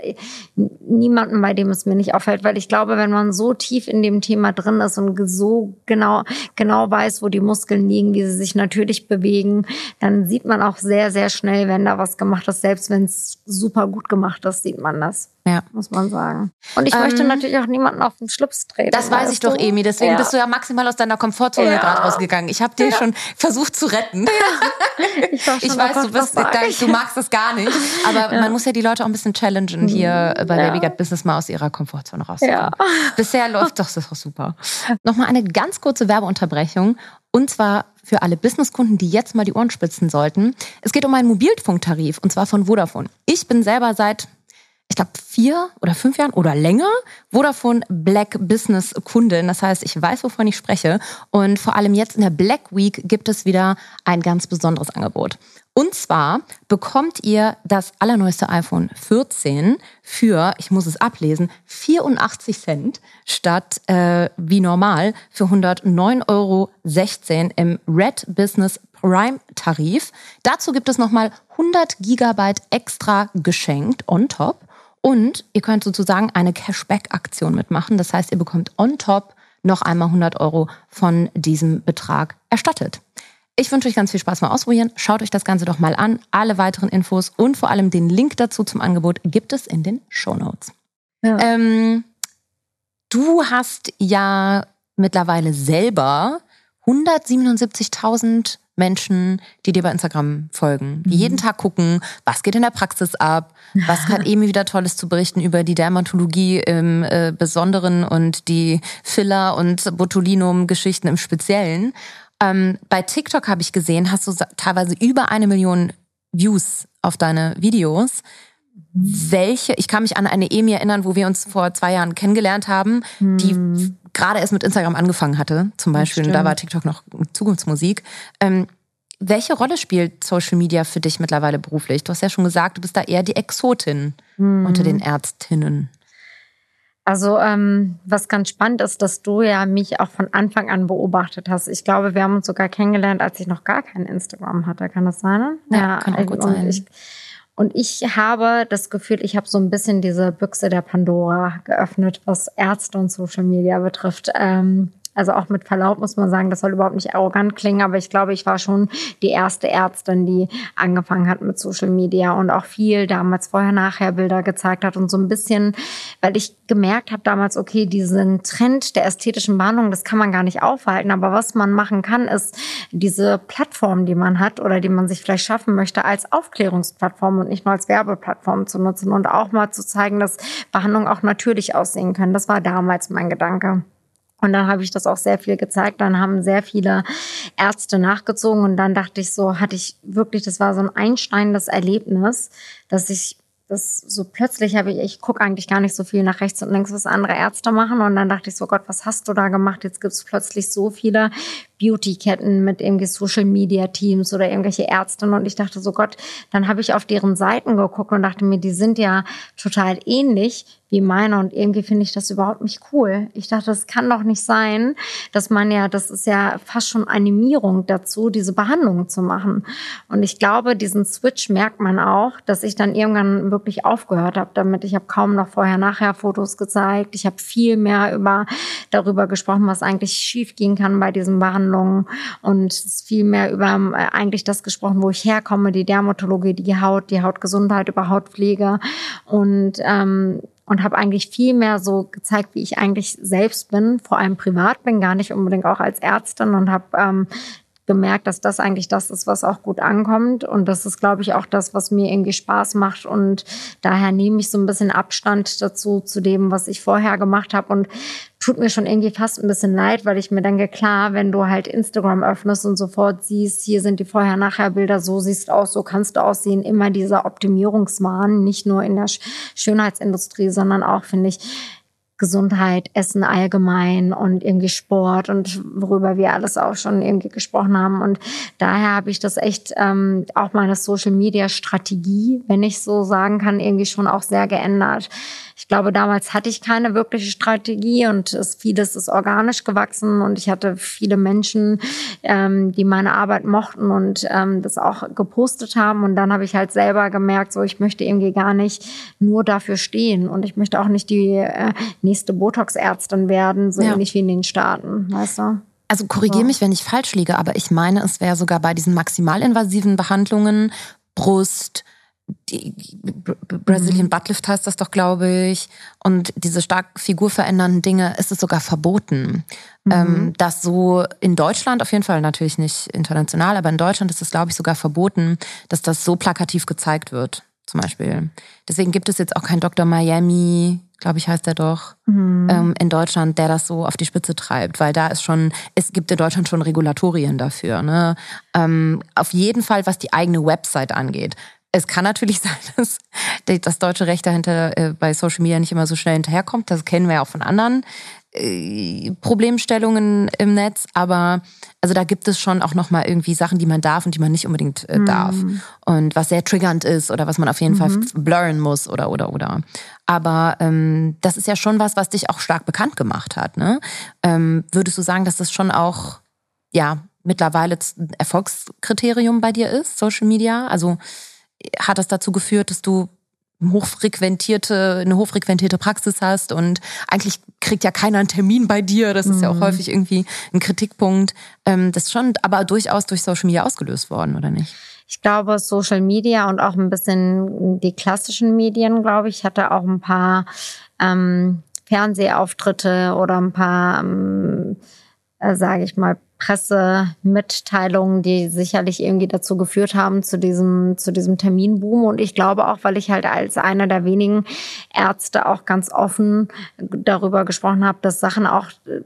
niemanden, bei dem es mir nicht auffällt, weil ich glaube, wenn man so tief in dem Thema drin ist und so genau, genau weiß, wo die Muskeln liegen, wie sie sich natürlich bewegen, dann sieht man auch sehr, sehr schnell, wenn da was gemacht ist. Selbst wenn es super gut gemacht ist, sieht man das. Ja. Muss man sagen. Und ich ähm, möchte natürlich auch niemanden auf den Schlips treten. Das weiß ich doch, Emi. Deswegen ja. bist du ja maximal aus deiner Komfortzone ja. gerade rausgegangen. Ich habe dir ja. schon versucht zu retten. Ich, ich weiß, du, bist, du magst das gar nicht. Aber man muss ja die Leute auch ein bisschen challengen, hier mhm. bei Baby Gut Business mal aus ihrer Komfortzone rauszukommen. Bisher läuft doch das doch super. Nochmal eine ganz kurze Werbeunterbrechung. Und zwar für alle Businesskunden, die jetzt mal die Ohren spitzen sollten. Es geht um einen Mobilfunktarif und zwar von Vodafone. Ich bin selber seit ich glaube, vier oder fünf Jahren oder länger Vodafone Black Business Kundin. Das heißt, ich weiß, wovon ich spreche. Und vor allem jetzt in der Black Week gibt es wieder ein ganz besonderes Angebot. Und zwar bekommt ihr das allerneueste iPhone 14 für, ich muss es ablesen, 84 Cent statt äh, wie normal für 109,16 Euro im Red Business Prime Tarif. Dazu gibt es nochmal 100 Gigabyte extra geschenkt on top. Und ihr könnt sozusagen eine Cashback-Aktion mitmachen. Das heißt, ihr bekommt on top noch einmal 100 Euro von diesem Betrag erstattet. Ich wünsche euch ganz viel Spaß beim Ausprobieren. Schaut euch das Ganze doch mal an. Alle weiteren Infos und vor allem den Link dazu zum Angebot gibt es in den Show Notes. Ja. Ähm, du hast ja mittlerweile selber 177.000 Menschen, die dir bei Instagram folgen, die mhm. jeden Tag gucken, was geht in der Praxis ab, was hat Emi wieder Tolles zu berichten über die Dermatologie im äh, Besonderen und die Filler- und Botulinum-Geschichten im Speziellen. Ähm, bei TikTok habe ich gesehen, hast du teilweise über eine Million Views auf deine Videos. Welche, ich kann mich an eine Emi erinnern, wo wir uns vor zwei Jahren kennengelernt haben, die mhm gerade erst mit Instagram angefangen hatte, zum Beispiel, und da war TikTok noch Zukunftsmusik. Ähm, welche Rolle spielt Social Media für dich mittlerweile beruflich? Du hast ja schon gesagt, du bist da eher die Exotin mhm. unter den Ärztinnen. Also ähm, was ganz spannend ist, dass du ja mich auch von Anfang an beobachtet hast. Ich glaube, wir haben uns sogar kennengelernt, als ich noch gar kein Instagram hatte. Kann das sein? Ja, ja kann auch gut sein. Ich, und ich habe das Gefühl, ich habe so ein bisschen diese Büchse der Pandora geöffnet, was Ärzte und Social Media betrifft. Ähm, also auch mit Verlaub muss man sagen, das soll überhaupt nicht arrogant klingen, aber ich glaube, ich war schon die erste Ärztin, die angefangen hat mit Social Media und auch viel damals vorher-nachher Bilder gezeigt hat und so ein bisschen, weil ich gemerkt habe damals, okay, diesen Trend der ästhetischen Behandlung, das kann man gar nicht aufhalten, aber was man machen kann, ist diese Plattform, die man hat oder die man sich vielleicht schaffen möchte, als Aufklärungsplattform und nicht nur als Werbeplattform zu nutzen und auch mal zu zeigen, dass Behandlungen auch natürlich aussehen können. Das war damals mein Gedanke. Und dann habe ich das auch sehr viel gezeigt. Dann haben sehr viele Ärzte nachgezogen. Und dann dachte ich so, hatte ich wirklich, das war so ein einsteinendes Erlebnis, dass ich das so plötzlich habe ich, ich gucke eigentlich gar nicht so viel nach rechts und links, was andere Ärzte machen. Und dann dachte ich so, Gott, was hast du da gemacht? Jetzt gibt es plötzlich so viele Beauty-Ketten mit irgendwie Social-Media-Teams oder irgendwelche Ärztinnen und ich dachte so Gott, dann habe ich auf deren Seiten geguckt und dachte mir, die sind ja total ähnlich wie meiner und irgendwie finde ich das überhaupt nicht cool. Ich dachte, das kann doch nicht sein, dass man ja, das ist ja fast schon Animierung dazu, diese Behandlung zu machen. Und ich glaube, diesen Switch merkt man auch, dass ich dann irgendwann wirklich aufgehört habe damit. Ich habe kaum noch vorher-nachher Fotos gezeigt. Ich habe viel mehr über darüber gesprochen, was eigentlich schiefgehen kann bei diesen Behandlungen und viel mehr über äh, eigentlich das gesprochen, wo ich herkomme, die Dermatologie, die Haut, die Hautgesundheit, über Hautpflege und ähm, und habe eigentlich viel mehr so gezeigt, wie ich eigentlich selbst bin, vor allem privat bin, gar nicht unbedingt auch als Ärztin und habe ähm, gemerkt, dass das eigentlich das ist, was auch gut ankommt. Und das ist, glaube ich, auch das, was mir irgendwie Spaß macht. Und daher nehme ich so ein bisschen Abstand dazu, zu dem, was ich vorher gemacht habe. Und tut mir schon irgendwie fast ein bisschen leid, weil ich mir denke, klar, wenn du halt Instagram öffnest und sofort siehst, hier sind die Vorher-Nachher-Bilder, so siehst aus, so kannst du aussehen, immer dieser Optimierungswahn, nicht nur in der Schönheitsindustrie, sondern auch, finde ich, Gesundheit, Essen allgemein und irgendwie Sport und worüber wir alles auch schon irgendwie gesprochen haben. Und daher habe ich das echt ähm, auch meine Social Media Strategie, wenn ich so sagen kann, irgendwie schon auch sehr geändert. Ich glaube, damals hatte ich keine wirkliche Strategie und es, vieles ist organisch gewachsen und ich hatte viele Menschen, ähm, die meine Arbeit mochten und ähm, das auch gepostet haben. Und dann habe ich halt selber gemerkt, so ich möchte irgendwie gar nicht nur dafür stehen und ich möchte auch nicht die äh, nächste Botox-Ärztin werden, so ja. ähnlich wie in den Staaten, weißt du? Also korrigiere so. mich, wenn ich falsch liege, aber ich meine, es wäre sogar bei diesen maximalinvasiven Behandlungen Brust, die Brazilian mhm. Buttlift heißt das doch, glaube ich. Und diese stark figurverändernden Dinge ist es sogar verboten. Mhm. Ähm, das so in Deutschland, auf jeden Fall natürlich nicht international, aber in Deutschland ist es, glaube ich, sogar verboten, dass das so plakativ gezeigt wird, zum Beispiel. Deswegen gibt es jetzt auch kein Dr. Miami, glaube ich, heißt er doch, mhm. ähm, in Deutschland, der das so auf die Spitze treibt, weil da ist schon, es gibt in Deutschland schon Regulatorien dafür. Ne? Ähm, auf jeden Fall, was die eigene Website angeht. Es kann natürlich sein, dass das deutsche Recht dahinter äh, bei Social Media nicht immer so schnell hinterherkommt. Das kennen wir ja auch von anderen äh, Problemstellungen im Netz. Aber also da gibt es schon auch nochmal irgendwie Sachen, die man darf und die man nicht unbedingt äh, darf. Mhm. Und was sehr triggernd ist oder was man auf jeden mhm. Fall blurren muss oder oder oder. Aber ähm, das ist ja schon was, was dich auch stark bekannt gemacht hat. Ne? Ähm, würdest du sagen, dass das schon auch ja mittlerweile ein Erfolgskriterium bei dir ist, Social Media? Also hat das dazu geführt, dass du hochfrequentierte, eine hochfrequentierte Praxis hast und eigentlich kriegt ja keiner einen Termin bei dir. Das ist mhm. ja auch mhm. häufig irgendwie ein Kritikpunkt. Ähm, das ist schon aber durchaus durch Social Media ausgelöst worden, oder nicht? Ich glaube, Social Media und auch ein bisschen die klassischen Medien, glaube ich, hatte auch ein paar ähm, Fernsehauftritte oder ein paar, ähm, äh, sage ich mal, Pressemitteilungen, die sicherlich irgendwie dazu geführt haben zu diesem, zu diesem Terminboom. Und ich glaube auch, weil ich halt als einer der wenigen Ärzte auch ganz offen darüber gesprochen habe, dass Sachen auch äh,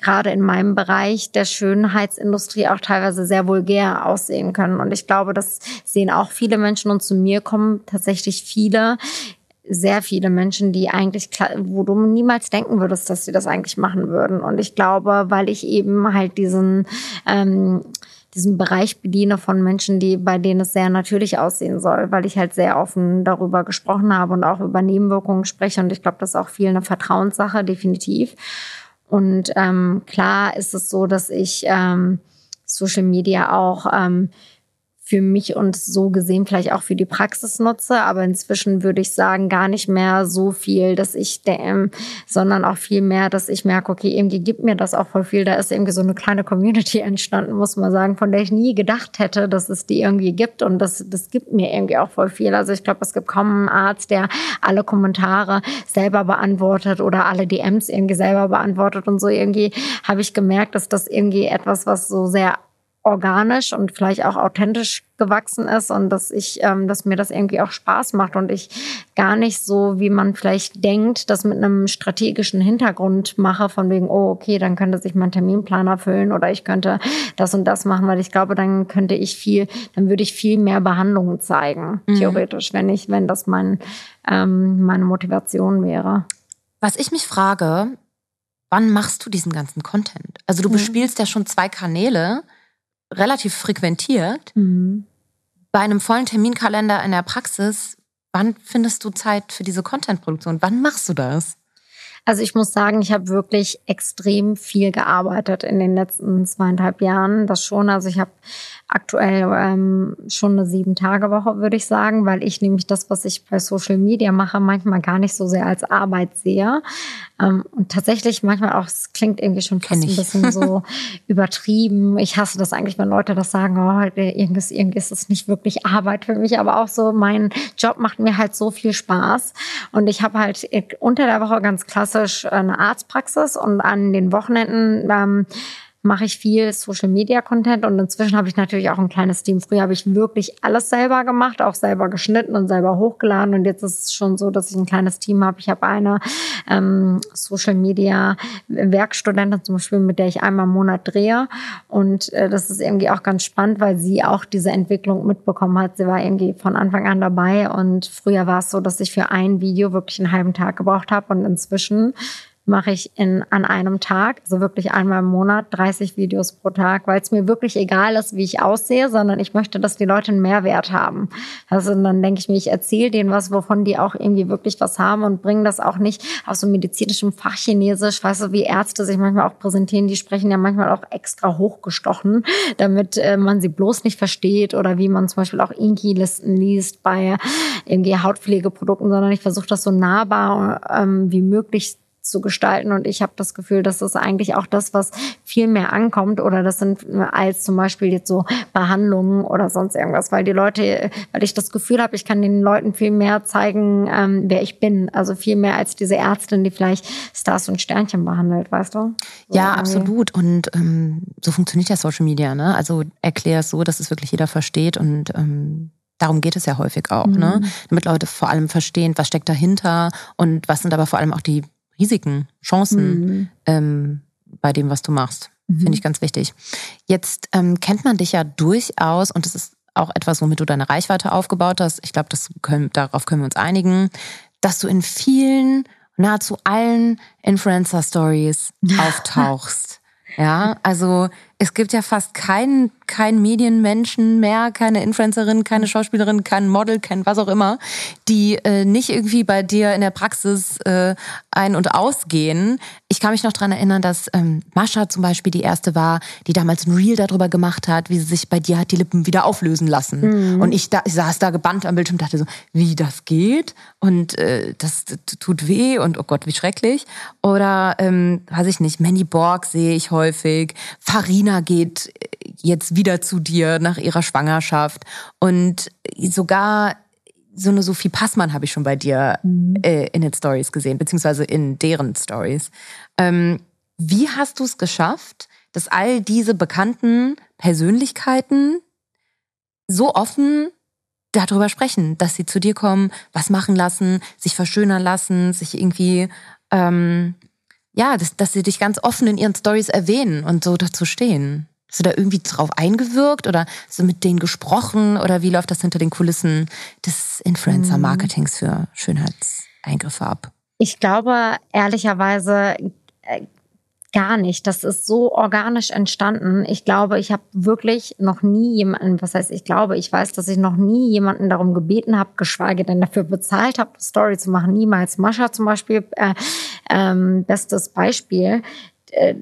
gerade in meinem Bereich der Schönheitsindustrie auch teilweise sehr vulgär aussehen können. Und ich glaube, das sehen auch viele Menschen und zu mir kommen tatsächlich viele, sehr viele Menschen, die eigentlich, wo du niemals denken würdest, dass sie das eigentlich machen würden. Und ich glaube, weil ich eben halt diesen, ähm, diesen Bereich bediene von Menschen, die, bei denen es sehr natürlich aussehen soll, weil ich halt sehr offen darüber gesprochen habe und auch über Nebenwirkungen spreche. Und ich glaube, das ist auch viel eine Vertrauenssache, definitiv. Und ähm, klar ist es so, dass ich ähm, Social Media auch ähm, für mich und so gesehen vielleicht auch für die Praxis nutze. Aber inzwischen würde ich sagen, gar nicht mehr so viel, dass ich, ähm, sondern auch viel mehr, dass ich merke, okay, irgendwie gibt mir das auch voll viel. Da ist irgendwie so eine kleine Community entstanden, muss man sagen, von der ich nie gedacht hätte, dass es die irgendwie gibt. Und das, das gibt mir irgendwie auch voll viel. Also ich glaube, es gibt kaum einen Arzt, der alle Kommentare selber beantwortet oder alle DMs irgendwie selber beantwortet. Und so irgendwie habe ich gemerkt, dass das irgendwie etwas, was so sehr organisch und vielleicht auch authentisch gewachsen ist und dass ich, ähm, dass mir das irgendwie auch Spaß macht und ich gar nicht so, wie man vielleicht denkt, das mit einem strategischen Hintergrund mache, von wegen, oh, okay, dann könnte sich mein Terminplan erfüllen oder ich könnte das und das machen, weil ich glaube, dann könnte ich viel, dann würde ich viel mehr Behandlungen zeigen, mhm. theoretisch, wenn ich, wenn das mein, ähm, meine Motivation wäre. Was ich mich frage, wann machst du diesen ganzen Content? Also du bespielst ja schon zwei Kanäle, relativ frequentiert. Mhm. Bei einem vollen Terminkalender in der Praxis, wann findest du Zeit für diese Content-Produktion? Wann machst du das? Also ich muss sagen, ich habe wirklich extrem viel gearbeitet in den letzten zweieinhalb Jahren. Das schon. Also ich habe aktuell ähm, schon eine Sieben-Tage-Woche, würde ich sagen, weil ich nämlich das, was ich bei Social Media mache, manchmal gar nicht so sehr als Arbeit sehe. Ähm, und tatsächlich manchmal auch, es klingt irgendwie schon fast ein bisschen so übertrieben. Ich hasse das eigentlich, wenn Leute das sagen, oh, irgendwie, ist, irgendwie ist es nicht wirklich Arbeit für mich, aber auch so, mein Job macht mir halt so viel Spaß. Und ich habe halt unter der Woche ganz klassisch eine Arztpraxis und an den Wochenenden ähm, mache ich viel Social Media Content und inzwischen habe ich natürlich auch ein kleines Team. Früher habe ich wirklich alles selber gemacht, auch selber geschnitten und selber hochgeladen und jetzt ist es schon so, dass ich ein kleines Team habe. Ich habe eine ähm, Social Media Werkstudentin zum Beispiel, mit der ich einmal im Monat drehe und äh, das ist irgendwie auch ganz spannend, weil sie auch diese Entwicklung mitbekommen hat. Sie war irgendwie von Anfang an dabei und früher war es so, dass ich für ein Video wirklich einen halben Tag gebraucht habe und inzwischen mache ich in, an einem Tag, also wirklich einmal im Monat, 30 Videos pro Tag, weil es mir wirklich egal ist, wie ich aussehe, sondern ich möchte, dass die Leute einen Mehrwert haben. Also dann denke ich mir, ich erzähle denen was, wovon die auch irgendwie wirklich was haben und bringe das auch nicht aus so medizinischem Fachchinesisch, weißt du, wie Ärzte sich manchmal auch präsentieren, die sprechen ja manchmal auch extra hochgestochen, damit äh, man sie bloß nicht versteht oder wie man zum Beispiel auch Inki-Listen liest bei irgendwie Hautpflegeprodukten, sondern ich versuche das so nahbar ähm, wie möglich zu gestalten. Und ich habe das Gefühl, dass das eigentlich auch das, was viel mehr ankommt oder das sind als zum Beispiel jetzt so Behandlungen oder sonst irgendwas, weil die Leute, weil ich das Gefühl habe, ich kann den Leuten viel mehr zeigen, ähm, wer ich bin. Also viel mehr als diese Ärztin, die vielleicht Stars und Sternchen behandelt, weißt du? So ja, irgendwie. absolut. Und ähm, so funktioniert ja Social Media. Ne? Also erklär es so, dass es wirklich jeder versteht und ähm Darum geht es ja häufig auch, ne? mhm. ne? Damit Leute vor allem verstehen, was steckt dahinter und was sind aber vor allem auch die Risiken, Chancen mhm. ähm, bei dem, was du machst. Mhm. Finde ich ganz wichtig. Jetzt ähm, kennt man dich ja durchaus und das ist auch etwas, womit du deine Reichweite aufgebaut hast. Ich glaube, darauf können wir uns einigen, dass du in vielen, nahezu allen Influencer-Stories auftauchst. ja, also es gibt ja fast keinen kein Medienmenschen mehr, keine Influencerin, keine Schauspielerin, kein Model, kein was auch immer, die äh, nicht irgendwie bei dir in der Praxis äh, ein- und ausgehen. Ich kann mich noch dran erinnern, dass ähm, Mascha zum Beispiel die erste war, die damals ein Reel darüber gemacht hat, wie sie sich bei dir hat die Lippen wieder auflösen lassen. Mhm. Und ich, da, ich saß da gebannt am Bildschirm und dachte so, wie das geht und äh, das, das tut weh und oh Gott, wie schrecklich. Oder, ähm, weiß ich nicht, Mandy Borg sehe ich häufig, Farina geht jetzt wieder zu dir nach ihrer Schwangerschaft und sogar so eine Sophie Passmann habe ich schon bei dir mhm. äh, in den Stories gesehen, beziehungsweise in deren Stories. Ähm, wie hast du es geschafft, dass all diese bekannten Persönlichkeiten so offen darüber sprechen, dass sie zu dir kommen, was machen lassen, sich verschönern lassen, sich irgendwie, ähm, ja, dass, dass sie dich ganz offen in ihren Stories erwähnen und so dazu stehen? Hast du da irgendwie drauf eingewirkt oder du mit denen gesprochen oder wie läuft das hinter den Kulissen des Influencer-Marketings für Schönheitseingriffe ab? Ich glaube ehrlicherweise gar nicht. Das ist so organisch entstanden. Ich glaube, ich habe wirklich noch nie jemanden, was heißt ich glaube, ich weiß, dass ich noch nie jemanden darum gebeten habe, geschweige denn dafür bezahlt habe, Story zu machen. Niemals. Mascha zum Beispiel, äh, ähm, bestes Beispiel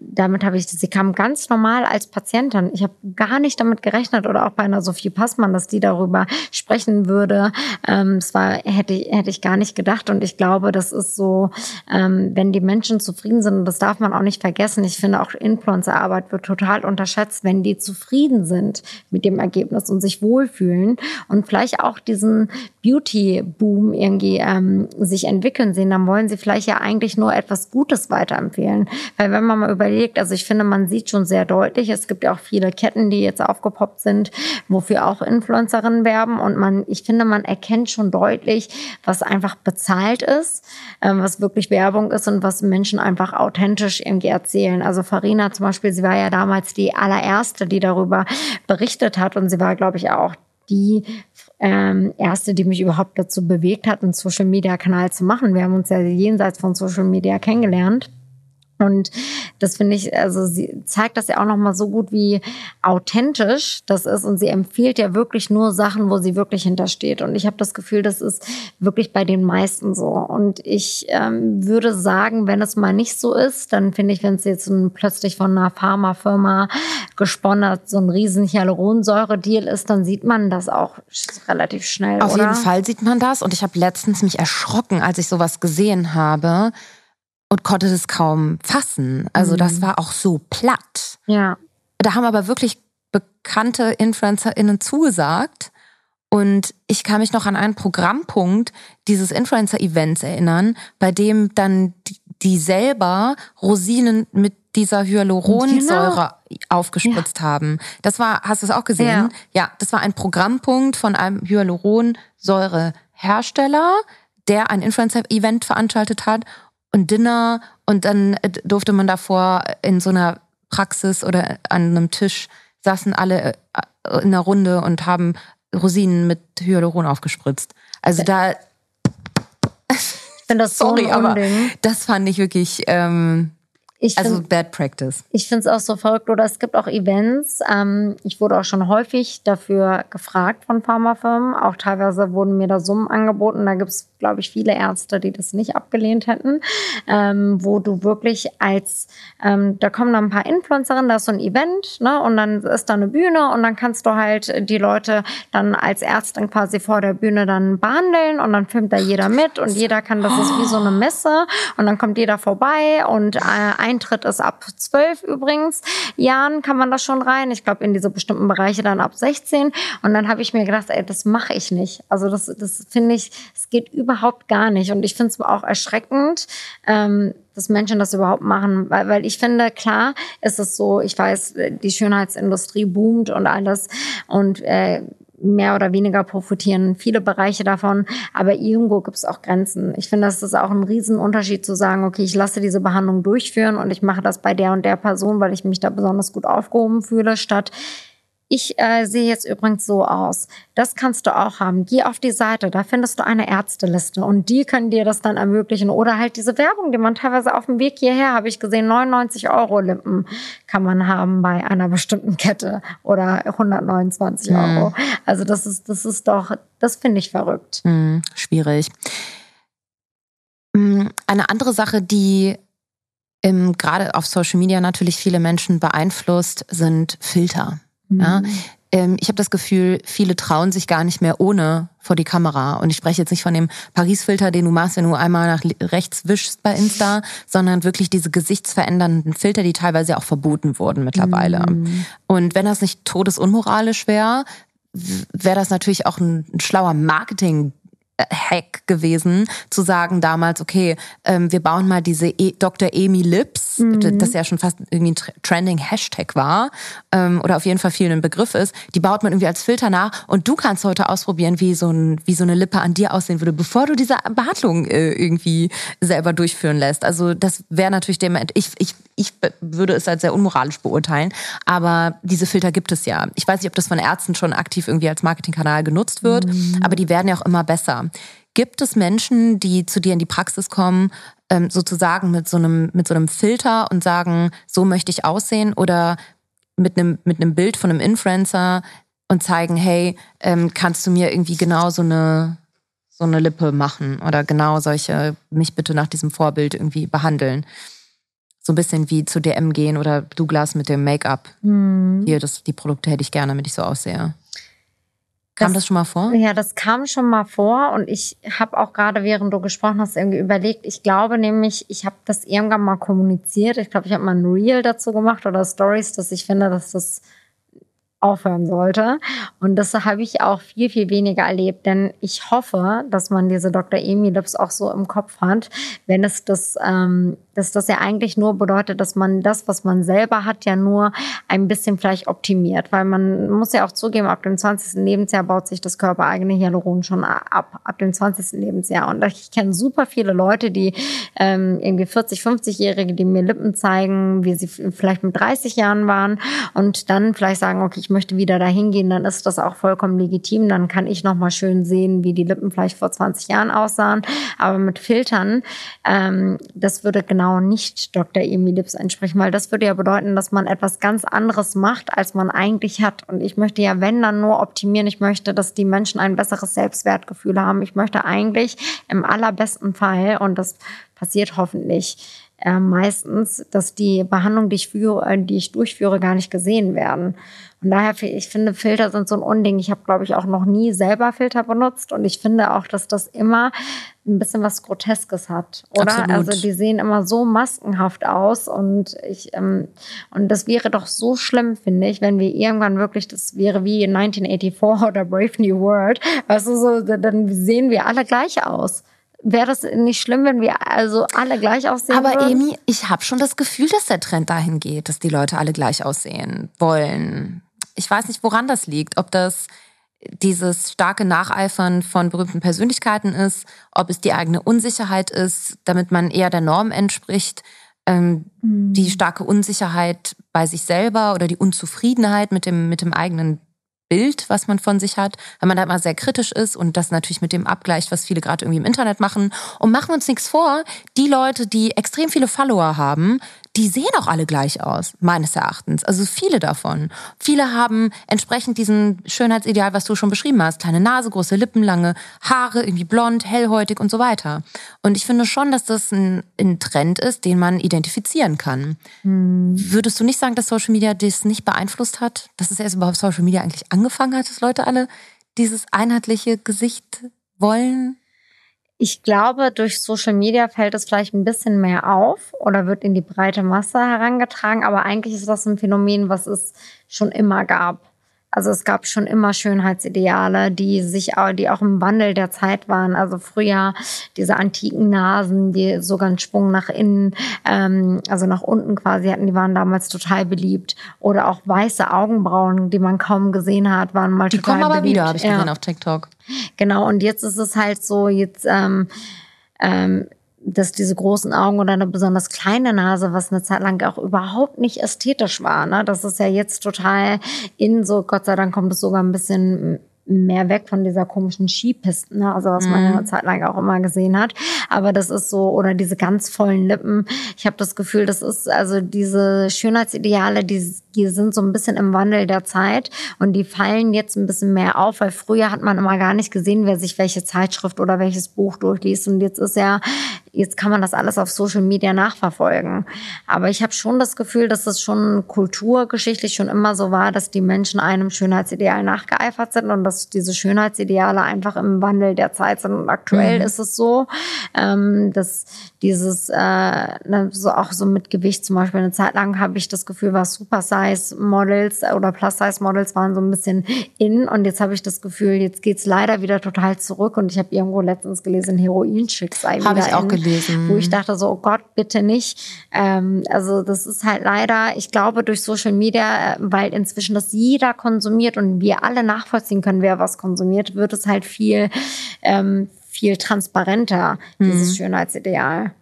damit habe ich, sie kam ganz normal als Patientin. Ich habe gar nicht damit gerechnet oder auch bei einer Sophie Passmann, dass die darüber sprechen würde. Ähm, es war, hätte, hätte ich gar nicht gedacht. Und ich glaube, das ist so, ähm, wenn die Menschen zufrieden sind, und das darf man auch nicht vergessen. Ich finde auch Influencer-Arbeit wird total unterschätzt, wenn die zufrieden sind mit dem Ergebnis und sich wohlfühlen und vielleicht auch diesen Beauty-Boom irgendwie ähm, sich entwickeln sehen, dann wollen sie vielleicht ja eigentlich nur etwas Gutes weiterempfehlen. Weil wenn man man mal überlegt, also ich finde, man sieht schon sehr deutlich, es gibt ja auch viele Ketten, die jetzt aufgepoppt sind, wofür auch Influencerinnen werben und man, ich finde, man erkennt schon deutlich, was einfach bezahlt ist, ähm, was wirklich Werbung ist und was Menschen einfach authentisch irgendwie erzählen. Also Farina zum Beispiel, sie war ja damals die allererste, die darüber berichtet hat und sie war, glaube ich, auch die ähm, erste, die mich überhaupt dazu bewegt hat, einen Social Media Kanal zu machen. Wir haben uns ja jenseits von Social Media kennengelernt. Und das finde ich, also sie zeigt das ja auch nochmal so gut, wie authentisch das ist. Und sie empfiehlt ja wirklich nur Sachen, wo sie wirklich hintersteht. Und ich habe das Gefühl, das ist wirklich bei den meisten so. Und ich ähm, würde sagen, wenn es mal nicht so ist, dann finde ich, wenn es jetzt ein, plötzlich von einer Pharmafirma gesponnen so ein riesen Hyaluronsäure-Deal ist, dann sieht man das auch relativ schnell. Auf oder? jeden Fall sieht man das. Und ich habe letztens mich erschrocken, als ich sowas gesehen habe und konnte das kaum fassen. Also Mhm. das war auch so platt. Ja. Da haben aber wirklich bekannte InfluencerInnen zugesagt. Und ich kann mich noch an einen Programmpunkt dieses Influencer-Events erinnern, bei dem dann die, die selber Rosinen mit dieser Hyaluronsäure aufgespritzt haben. Das war, hast du es auch gesehen? Ja. ja, das war ein Programmpunkt von einem Hyaluronsäurehersteller, der ein Influencer-Event veranstaltet hat und Dinner und dann äh, durfte man davor in so einer Praxis oder an einem Tisch saßen alle äh, in einer Runde und haben Rosinen mit Hyaluron aufgespritzt. Also da, Ich finde das sorry, so ein aber das fand ich wirklich, ähm, Also find- bad practice. Ich finde es auch so verrückt. Oder es gibt auch Events. Ähm, ich wurde auch schon häufig dafür gefragt von Pharmafirmen. Auch teilweise wurden mir da Summen angeboten. Da gibt es, glaube ich, viele Ärzte, die das nicht abgelehnt hätten. Ähm, wo du wirklich als, ähm, da kommen dann ein paar Influencerinnen, da ist so ein Event, ne? Und dann ist da eine Bühne und dann kannst du halt die Leute dann als Ärztin quasi vor der Bühne dann behandeln und dann filmt da jeder mit und jeder kann, das ist wie so eine Messe und dann kommt jeder vorbei und äh, Eintritt ist ab 12 übrigens. Jahren kann man da schon rein. Ich glaube in diese bestimmten Bereiche dann ab 16 und dann habe ich mir gedacht, ey, das mache ich nicht. Also das, das finde ich, es geht überhaupt gar nicht. Und ich finde es auch erschreckend, ähm, dass Menschen das überhaupt machen, weil, weil ich finde, klar ist es so, ich weiß, die Schönheitsindustrie boomt und alles. Und äh, mehr oder weniger profitieren viele Bereiche davon, aber irgendwo gibt es auch Grenzen. Ich finde, das ist auch ein Riesenunterschied zu sagen, okay, ich lasse diese Behandlung durchführen und ich mache das bei der und der Person, weil ich mich da besonders gut aufgehoben fühle, statt ich äh, sehe jetzt übrigens so aus. Das kannst du auch haben. Geh auf die Seite, da findest du eine Ärzteliste und die können dir das dann ermöglichen. Oder halt diese Werbung, die man teilweise auf dem Weg hierher, habe ich gesehen, 99 Euro Lippen kann man haben bei einer bestimmten Kette oder 129 Euro. Also das ist, das ist doch, das finde ich verrückt. Hm, schwierig. Hm, Eine andere Sache, die ähm, gerade auf Social Media natürlich viele Menschen beeinflusst, sind Filter. Ja? Ähm, ich habe das Gefühl, viele trauen sich gar nicht mehr ohne vor die Kamera. Und ich spreche jetzt nicht von dem Paris-Filter, den du machst, wenn du einmal nach rechts wischst bei Insta, sondern wirklich diese gesichtsverändernden Filter, die teilweise auch verboten wurden mittlerweile. Und wenn das nicht todesunmoralisch wäre, wäre das natürlich auch ein, ein schlauer Marketing. Hack gewesen, zu sagen damals, okay, ähm, wir bauen mal diese e Dr. Amy Lips, d- das ja schon fast irgendwie ein tr- trending Hashtag war, ähm, oder auf jeden Fall viel ein Begriff ist, die baut man irgendwie als Filter nach und du kannst heute ausprobieren, wie so, ein, wie so eine Lippe an dir aussehen würde, bevor du diese Behandlung äh, irgendwie selber durchführen lässt. Also das wäre natürlich dem, ich, ich, ich würde es als sehr unmoralisch beurteilen, aber diese Filter gibt es ja. Ich weiß nicht, ob das von Ärzten schon aktiv irgendwie als Marketingkanal genutzt wird, aber die werden ja auch immer besser. Gibt es Menschen, die zu dir in die Praxis kommen, ähm, sozusagen mit so einem mit so einem Filter und sagen, so möchte ich aussehen oder mit einem mit einem Bild von einem Influencer und zeigen, hey, ähm, kannst du mir irgendwie genau so eine so eine Lippe machen oder genau solche mich bitte nach diesem Vorbild irgendwie behandeln. So ein bisschen wie zu DM gehen oder Douglas mit dem Make-up. Hier, das, die Produkte hätte ich gerne, damit ich so aussehe. Kam das, Das- schon mal vor? Ja, das kam schon mal vor und ich habe auch gerade, während du gesprochen hast, irgendwie überlegt. Ich glaube nämlich, ich habe das irgendwann mal kommuniziert. Ich glaube, ich habe mal ein Reel dazu gemacht oder Stories, dass ich finde, dass das aufhören sollte. Und das habe ich auch viel, viel weniger erlebt. Denn ich hoffe, dass man diese Dr. Emi Lips auch so im Kopf hat, wenn es das, ähm, dass das ja eigentlich nur bedeutet, dass man das, was man selber hat, ja nur ein bisschen vielleicht optimiert. Weil man muss ja auch zugeben, ab dem 20. Lebensjahr baut sich das körpereigene Hyaluron schon ab, ab dem 20. Lebensjahr. Und ich kenne super viele Leute, die ähm, irgendwie 40, 50-Jährige, die mir Lippen zeigen, wie sie vielleicht mit 30 Jahren waren und dann vielleicht sagen, okay, ich möchte wieder dahin gehen, dann ist das auch vollkommen legitim. Dann kann ich nochmal schön sehen, wie die Lippen vielleicht vor 20 Jahren aussahen. Aber mit Filtern, ähm, das würde genau nicht Dr. Emi Lips entsprechen, weil das würde ja bedeuten, dass man etwas ganz anderes macht, als man eigentlich hat. Und ich möchte ja, wenn dann nur optimieren. Ich möchte, dass die Menschen ein besseres Selbstwertgefühl haben. Ich möchte eigentlich im allerbesten Fall, und das passiert hoffentlich, äh, meistens, dass die Behandlung, die ich, führe, äh, die ich durchführe, gar nicht gesehen werden. Und daher, ich finde, Filter sind so ein Unding. Ich habe, glaube ich, auch noch nie selber Filter benutzt. Und ich finde auch, dass das immer ein bisschen was Groteskes hat, oder? Absolut. Also die sehen immer so maskenhaft aus und ich ähm, und das wäre doch so schlimm, finde ich, wenn wir irgendwann wirklich, das wäre wie 1984 oder Brave New World, also so, dann sehen wir alle gleich aus. Wäre das nicht schlimm, wenn wir also alle gleich aussehen Aber würden? Emi, ich habe schon das Gefühl, dass der Trend dahin geht, dass die Leute alle gleich aussehen wollen. Ich weiß nicht, woran das liegt. Ob das dieses starke Nacheifern von berühmten Persönlichkeiten ist, ob es die eigene Unsicherheit ist, damit man eher der Norm entspricht, ähm, mhm. die starke Unsicherheit bei sich selber oder die Unzufriedenheit mit dem, mit dem eigenen Bild, was man von sich hat, weil man da immer sehr kritisch ist und das natürlich mit dem abgleicht, was viele gerade irgendwie im Internet machen. Und machen uns nichts vor, die Leute, die extrem viele Follower haben, die sehen auch alle gleich aus, meines Erachtens. Also viele davon. Viele haben entsprechend diesen Schönheitsideal, was du schon beschrieben hast. Kleine Nase, große Lippen, lange Haare, irgendwie blond, hellhäutig und so weiter. Und ich finde schon, dass das ein, ein Trend ist, den man identifizieren kann. Hm. Würdest du nicht sagen, dass Social Media das nicht beeinflusst hat? Dass es erst überhaupt Social Media eigentlich angefangen hat, dass Leute alle dieses einheitliche Gesicht wollen? Ich glaube, durch Social Media fällt es vielleicht ein bisschen mehr auf oder wird in die breite Masse herangetragen, aber eigentlich ist das ein Phänomen, was es schon immer gab. Also es gab schon immer Schönheitsideale, die sich auch, die auch im Wandel der Zeit waren. Also früher diese antiken Nasen, die sogar einen Sprung nach innen, ähm, also nach unten quasi hatten, die waren damals total beliebt. Oder auch weiße Augenbrauen, die man kaum gesehen hat, waren mal die total beliebt. Die kommen aber wieder, habe ich gesehen auf TikTok. Genau. Und jetzt ist es halt so, jetzt ähm, ähm, dass diese großen Augen oder eine besonders kleine Nase, was eine Zeit lang auch überhaupt nicht ästhetisch war. Ne? Das ist ja jetzt total in so, Gott sei Dank kommt es sogar ein bisschen mehr weg von dieser komischen Skipisten, ne? also was man ja mhm. eine Zeit lang auch immer gesehen hat. Aber das ist so, oder diese ganz vollen Lippen. Ich habe das Gefühl, das ist also diese Schönheitsideale, die, die sind so ein bisschen im Wandel der Zeit und die fallen jetzt ein bisschen mehr auf, weil früher hat man immer gar nicht gesehen, wer sich welche Zeitschrift oder welches Buch durchliest. Und jetzt ist ja jetzt kann man das alles auf Social Media nachverfolgen. Aber ich habe schon das Gefühl, dass es schon kulturgeschichtlich schon immer so war, dass die Menschen einem Schönheitsideal nachgeeifert sind und dass diese Schönheitsideale einfach im Wandel der Zeit sind. Und aktuell mhm. ist es so, ähm, dass dieses, äh, ne, so auch so mit Gewicht zum Beispiel, eine Zeit lang habe ich das Gefühl, was Super-Size-Models oder Plus-Size-Models waren so ein bisschen in und jetzt habe ich das Gefühl, jetzt geht's leider wieder total zurück und ich habe irgendwo letztens gelesen, Heroin-Chicks sei Habe ich auch in. gelesen gelesen. Wo ich dachte so, oh Gott, bitte nicht. Ähm, also das ist halt leider, ich glaube, durch Social Media, äh, weil inzwischen das jeder konsumiert und wir alle nachvollziehen können, wer was konsumiert, wird es halt viel, ähm, viel transparenter, dieses mhm. Schönheitsideal.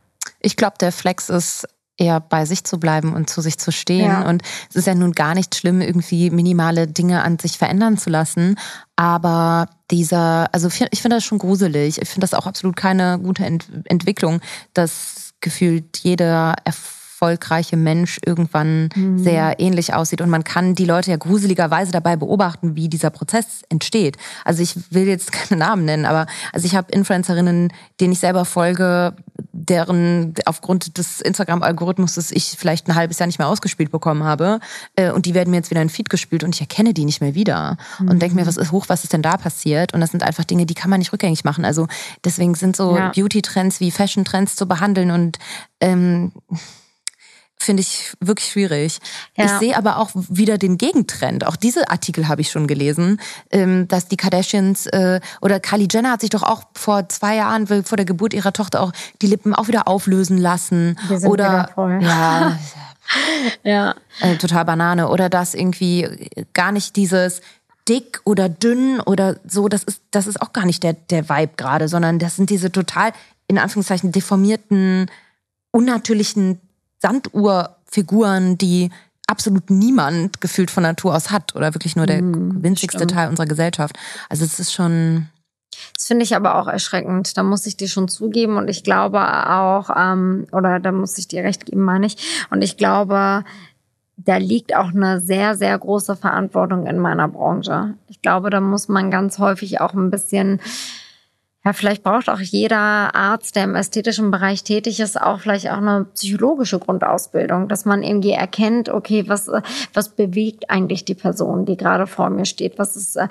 Ich glaube, der Flex ist eher bei sich zu bleiben und zu sich zu stehen. Ja. Und es ist ja nun gar nicht schlimm, irgendwie minimale Dinge an sich verändern zu lassen. Aber dieser, also ich finde das schon gruselig. Ich finde das auch absolut keine gute Ent Entwicklung, dass gefühlt jeder Erfolg erfolgreiche Mensch irgendwann mhm. sehr ähnlich aussieht. Und man kann die Leute ja gruseligerweise dabei beobachten, wie dieser Prozess entsteht. Also ich will jetzt keine Namen nennen, aber also ich habe Influencerinnen, denen ich selber folge, deren aufgrund des Instagram-Algorithmus ich vielleicht ein halbes Jahr nicht mehr ausgespielt bekommen habe. Äh, und die werden mir jetzt wieder in Feed gespielt und ich erkenne die nicht mehr wieder. Mhm. Und denke mir, was ist hoch, was ist denn da passiert? Und das sind einfach Dinge, die kann man nicht rückgängig machen. Also deswegen sind so ja. Beauty-Trends wie Fashion-Trends zu behandeln und ähm, finde ich wirklich schwierig. Ja. Ich sehe aber auch wieder den Gegentrend. Auch diese Artikel habe ich schon gelesen, ähm, dass die Kardashians äh, oder Kylie Jenner hat sich doch auch vor zwei Jahren vor der Geburt ihrer Tochter auch die Lippen auch wieder auflösen lassen. Oder ja. ja. Äh, total Banane. Oder dass irgendwie gar nicht dieses dick oder dünn oder so, das ist, das ist auch gar nicht der, der Vibe gerade, sondern das sind diese total, in Anführungszeichen, deformierten, unnatürlichen Sanduhrfiguren, die absolut niemand gefühlt von Natur aus hat oder wirklich nur der mm, winzigste stimmt. Teil unserer Gesellschaft. Also es ist schon. Das finde ich aber auch erschreckend. Da muss ich dir schon zugeben und ich glaube auch, ähm, oder da muss ich dir recht geben, meine ich. Und ich glaube, da liegt auch eine sehr, sehr große Verantwortung in meiner Branche. Ich glaube, da muss man ganz häufig auch ein bisschen ja, vielleicht braucht auch jeder Arzt, der im ästhetischen Bereich tätig ist, auch vielleicht auch eine psychologische Grundausbildung, dass man irgendwie erkennt, okay, was, was bewegt eigentlich die Person, die gerade vor mir steht? Was ist, äh,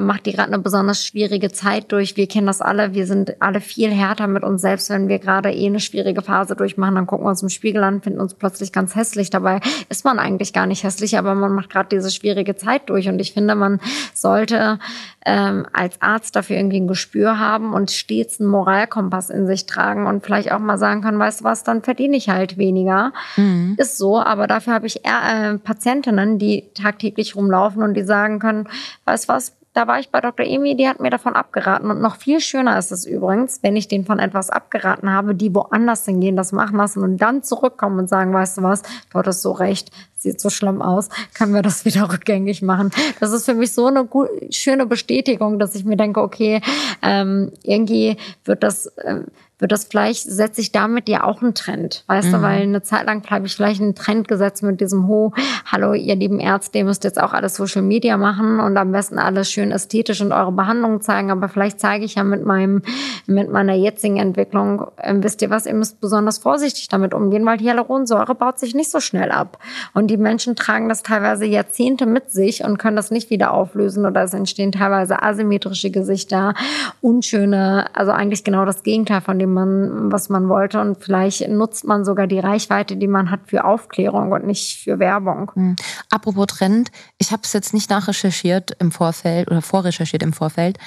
macht die gerade eine besonders schwierige Zeit durch? Wir kennen das alle. Wir sind alle viel härter mit uns selbst, wenn wir gerade eh eine schwierige Phase durchmachen. Dann gucken wir uns im Spiegel an, finden uns plötzlich ganz hässlich. Dabei ist man eigentlich gar nicht hässlich, aber man macht gerade diese schwierige Zeit durch. Und ich finde, man sollte ähm, als Arzt dafür irgendwie ein Gespür haben und stets einen Moralkompass in sich tragen und vielleicht auch mal sagen kann, weißt du was, dann verdiene ich halt weniger. Mhm. Ist so, aber dafür habe ich eher äh, Patientinnen, die tagtäglich rumlaufen und die sagen können, weißt du was, da war ich bei Dr. Emi, die hat mir davon abgeraten. Und noch viel schöner ist es übrigens, wenn ich denen von etwas abgeraten habe, die woanders hingehen, das machen lassen und dann zurückkommen und sagen, weißt du was, du hattest so recht, sieht so schlimm aus, können wir das wieder rückgängig machen. Das ist für mich so eine gut, schöne Bestätigung, dass ich mir denke, okay, ähm, irgendwie wird das... Ähm, wird das vielleicht, setze ich damit ja auch einen Trend, weißt mhm. du, weil eine Zeit lang habe ich vielleicht einen Trend gesetzt mit diesem Ho, hallo, ihr lieben Ärzte, ihr müsst jetzt auch alles Social Media machen und am besten alles schön ästhetisch und eure Behandlungen zeigen, aber vielleicht zeige ich ja mit meinem, mit meiner jetzigen Entwicklung, äh, wisst ihr was, ihr müsst besonders vorsichtig damit umgehen, weil Hyaluronsäure baut sich nicht so schnell ab und die Menschen tragen das teilweise Jahrzehnte mit sich und können das nicht wieder auflösen oder es entstehen teilweise asymmetrische Gesichter, unschöne, also eigentlich genau das Gegenteil von dem dem man, was man wollte. Und vielleicht nutzt man sogar die Reichweite, die man hat, für Aufklärung und nicht für Werbung. Mhm. Apropos Trend, ich habe es jetzt nicht nachrecherchiert im Vorfeld oder vorrecherchiert im Vorfeld.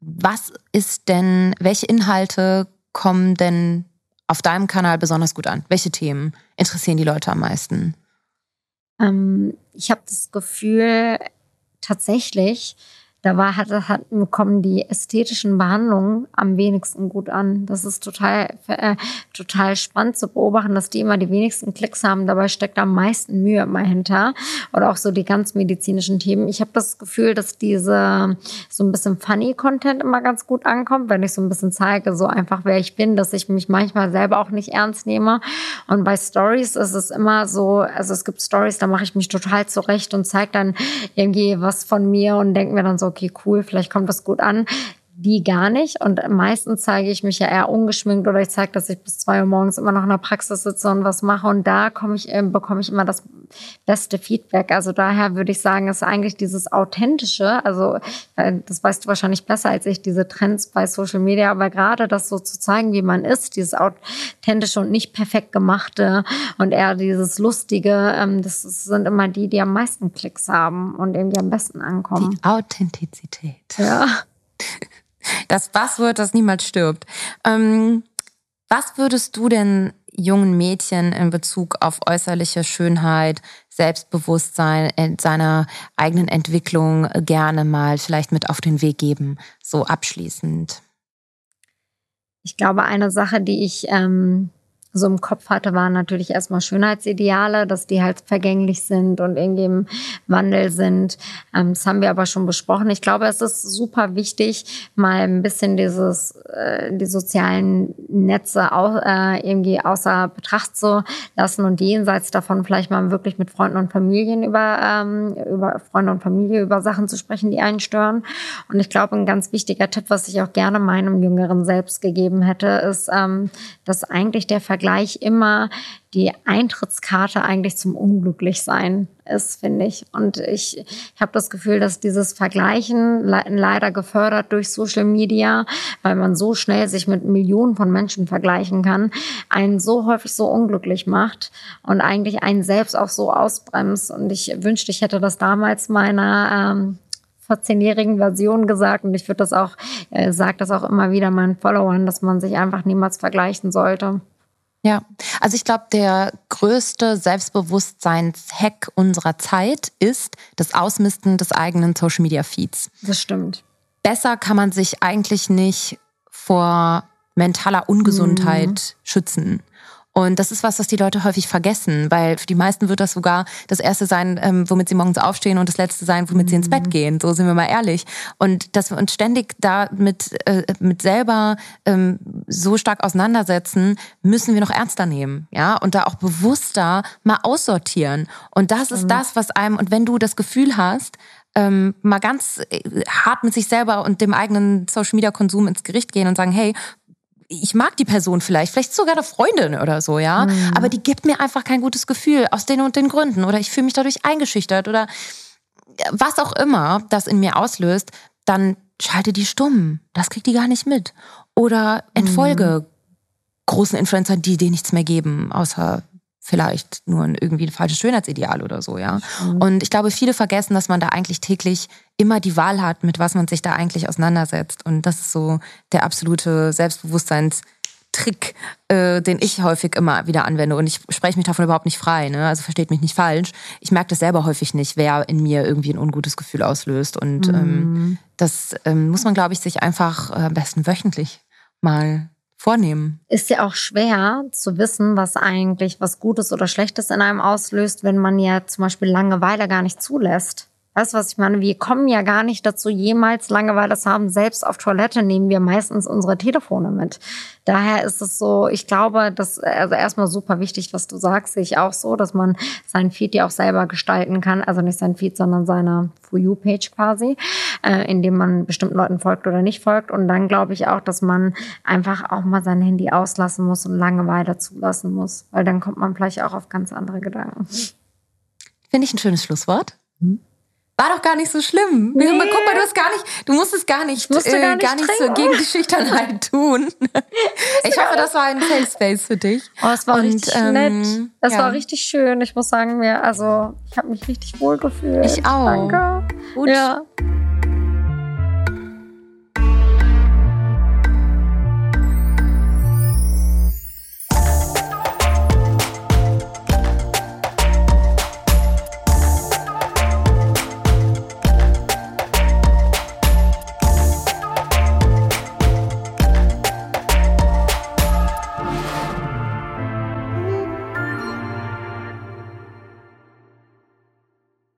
Was ist denn, welche Inhalte kommen denn auf deinem Kanal besonders gut an? Welche Themen interessieren die Leute am meisten? Ähm, ich habe das Gefühl, tatsächlich, da war, hat, hat, kommen die ästhetischen Behandlungen am wenigsten gut an. Das ist total, äh, total spannend zu beobachten, dass die immer die wenigsten Klicks haben. Dabei steckt am meisten Mühe immer hinter. Oder auch so die ganz medizinischen Themen. Ich habe das Gefühl, dass diese so ein bisschen funny Content immer ganz gut ankommt, wenn ich so ein bisschen zeige, so einfach wer ich bin, dass ich mich manchmal selber auch nicht ernst nehme. Und bei Stories ist es immer so, also es gibt Stories, da mache ich mich total zurecht und zeige dann irgendwie was von mir und denke mir dann so, okay, cool, vielleicht kommt das gut an die gar nicht. Und meistens zeige ich mich ja eher ungeschminkt oder ich zeige, dass ich bis zwei Uhr morgens immer noch in der Praxis sitze und was mache. Und da komme ich, äh, bekomme ich immer das beste Feedback. Also daher würde ich sagen, ist eigentlich dieses Authentische, also äh, das weißt du wahrscheinlich besser als ich, diese Trends bei Social Media, aber gerade das so zu zeigen, wie man ist, dieses Authentische und nicht perfekt gemachte und eher dieses Lustige, ähm, das sind immer die, die am meisten Klicks haben und irgendwie am besten ankommen. Die Authentizität. Ja. Das Buzzword, das niemals stirbt. Ähm, was würdest du denn jungen Mädchen in Bezug auf äußerliche Schönheit, Selbstbewusstsein, in seiner eigenen Entwicklung gerne mal vielleicht mit auf den Weg geben, so abschließend? Ich glaube, eine Sache, die ich ähm, so im Kopf hatte, waren natürlich erstmal Schönheitsideale, dass die halt vergänglich sind und irgendwie im Wandel sind. Ähm, das haben wir aber schon besprochen. Ich glaube, es ist super wichtig, mal ein bisschen dieses, äh, die sozialen Netze auch, äh, irgendwie außer Betracht zu lassen und jenseits davon vielleicht mal wirklich mit Freunden und Familien über, ähm, über Freunde und Familie über Sachen zu sprechen, die einen stören. Und ich glaube, ein ganz wichtiger Tipp, was ich auch gerne meinem Jüngeren selbst gegeben hätte, ist, ähm, dass eigentlich der Vergleich Vergleich immer die Eintrittskarte eigentlich zum Unglücklichsein ist, finde ich. Und ich, ich habe das Gefühl, dass dieses Vergleichen le leider gefördert durch Social Media, weil man so schnell sich mit Millionen von Menschen vergleichen kann, einen so häufig so unglücklich macht und eigentlich einen selbst auch so ausbremst. Und ich wünschte, ich hätte das damals meiner ähm, 14-jährigen Version gesagt und ich würde das auch, äh, sage das auch immer wieder meinen Followern, dass man sich einfach niemals vergleichen sollte. Ja, also ich glaube, der größte Selbstbewusstseins-Hack unserer Zeit ist das Ausmisten des eigenen Social-Media-Feeds. Das stimmt. Besser kann man sich eigentlich nicht vor mentaler Ungesundheit mhm. schützen. Und das ist was, was die Leute häufig vergessen, weil für die meisten wird das sogar das erste sein, ähm, womit sie morgens aufstehen und das letzte sein, womit mhm. sie ins Bett mhm. gehen. So sind wir mal ehrlich. Und dass wir uns ständig da mit, äh, mit selber ähm, so stark auseinandersetzen, müssen wir noch ernster nehmen. Ja, und da auch bewusster mal aussortieren. Und das ist mhm. das, was einem, und wenn du das Gefühl hast, ähm, mal ganz äh, hart mit sich selber und dem eigenen Social Media Konsum ins Gericht gehen und sagen, hey, ich mag die Person vielleicht, vielleicht sogar eine Freundin oder so, ja, mhm. aber die gibt mir einfach kein gutes Gefühl aus den und den Gründen oder ich fühle mich dadurch eingeschüchtert oder was auch immer das in mir auslöst, dann schalte die stumm. Das kriegt die gar nicht mit. Oder entfolge mhm. großen Influencern, die dir nichts mehr geben, außer vielleicht nur ein, irgendwie ein falsches Schönheitsideal oder so, ja. Mhm. Und ich glaube, viele vergessen, dass man da eigentlich täglich immer die Wahl hat, mit was man sich da eigentlich auseinandersetzt. Und das ist so der absolute Selbstbewusstseinstrick, äh, den ich häufig immer wieder anwende. Und ich spreche mich davon überhaupt nicht frei, ne? Also versteht mich nicht falsch. Ich merke das selber häufig nicht, wer in mir irgendwie ein ungutes Gefühl auslöst. Und ähm, mhm. ähm, das ähm, muss man, glaube ich, sich einfach äh, am besten wöchentlich mal vornehmen. Ist ja auch schwer zu wissen, was eigentlich was Gutes oder Schlechtes in einem auslöst, wenn man ja zum Beispiel Langeweile gar nicht zulässt. Weißt du, was ich meine? Wir kommen ja gar nicht dazu, jemals Langeweile zu haben. Selbst auf Toilette nehmen wir meistens unsere Telefone mit. Daher ist es so, ich glaube, das also erstmal super wichtig, was du sagst, sehe ich auch so, dass man sein Feed ja auch selber gestalten kann. Also nicht sein Feed, sondern seine For You-Page quasi, äh, indem man bestimmten Leuten folgt oder nicht folgt. Und dann glaube ich auch, dass man einfach auch mal sein Handy auslassen muss und Langeweile zulassen muss. Weil dann kommt man vielleicht auch auf ganz andere Gedanken. Finde ich ein schönes Schlusswort. Hm? War doch gar nicht so schlimm. Nee. Guck mal, du hast gar nicht, du musstest gar nicht, äh, gar nicht, gar nicht so gegen die Schüchternheit tun. ich hoffe, das war ein Safe Space für dich. Oh, es war Und, richtig ähm, nett. Es ja. war richtig schön. Ich muss sagen, mir, also ich habe mich richtig wohl gefühlt. Ich auch. Danke. Gut. Ja.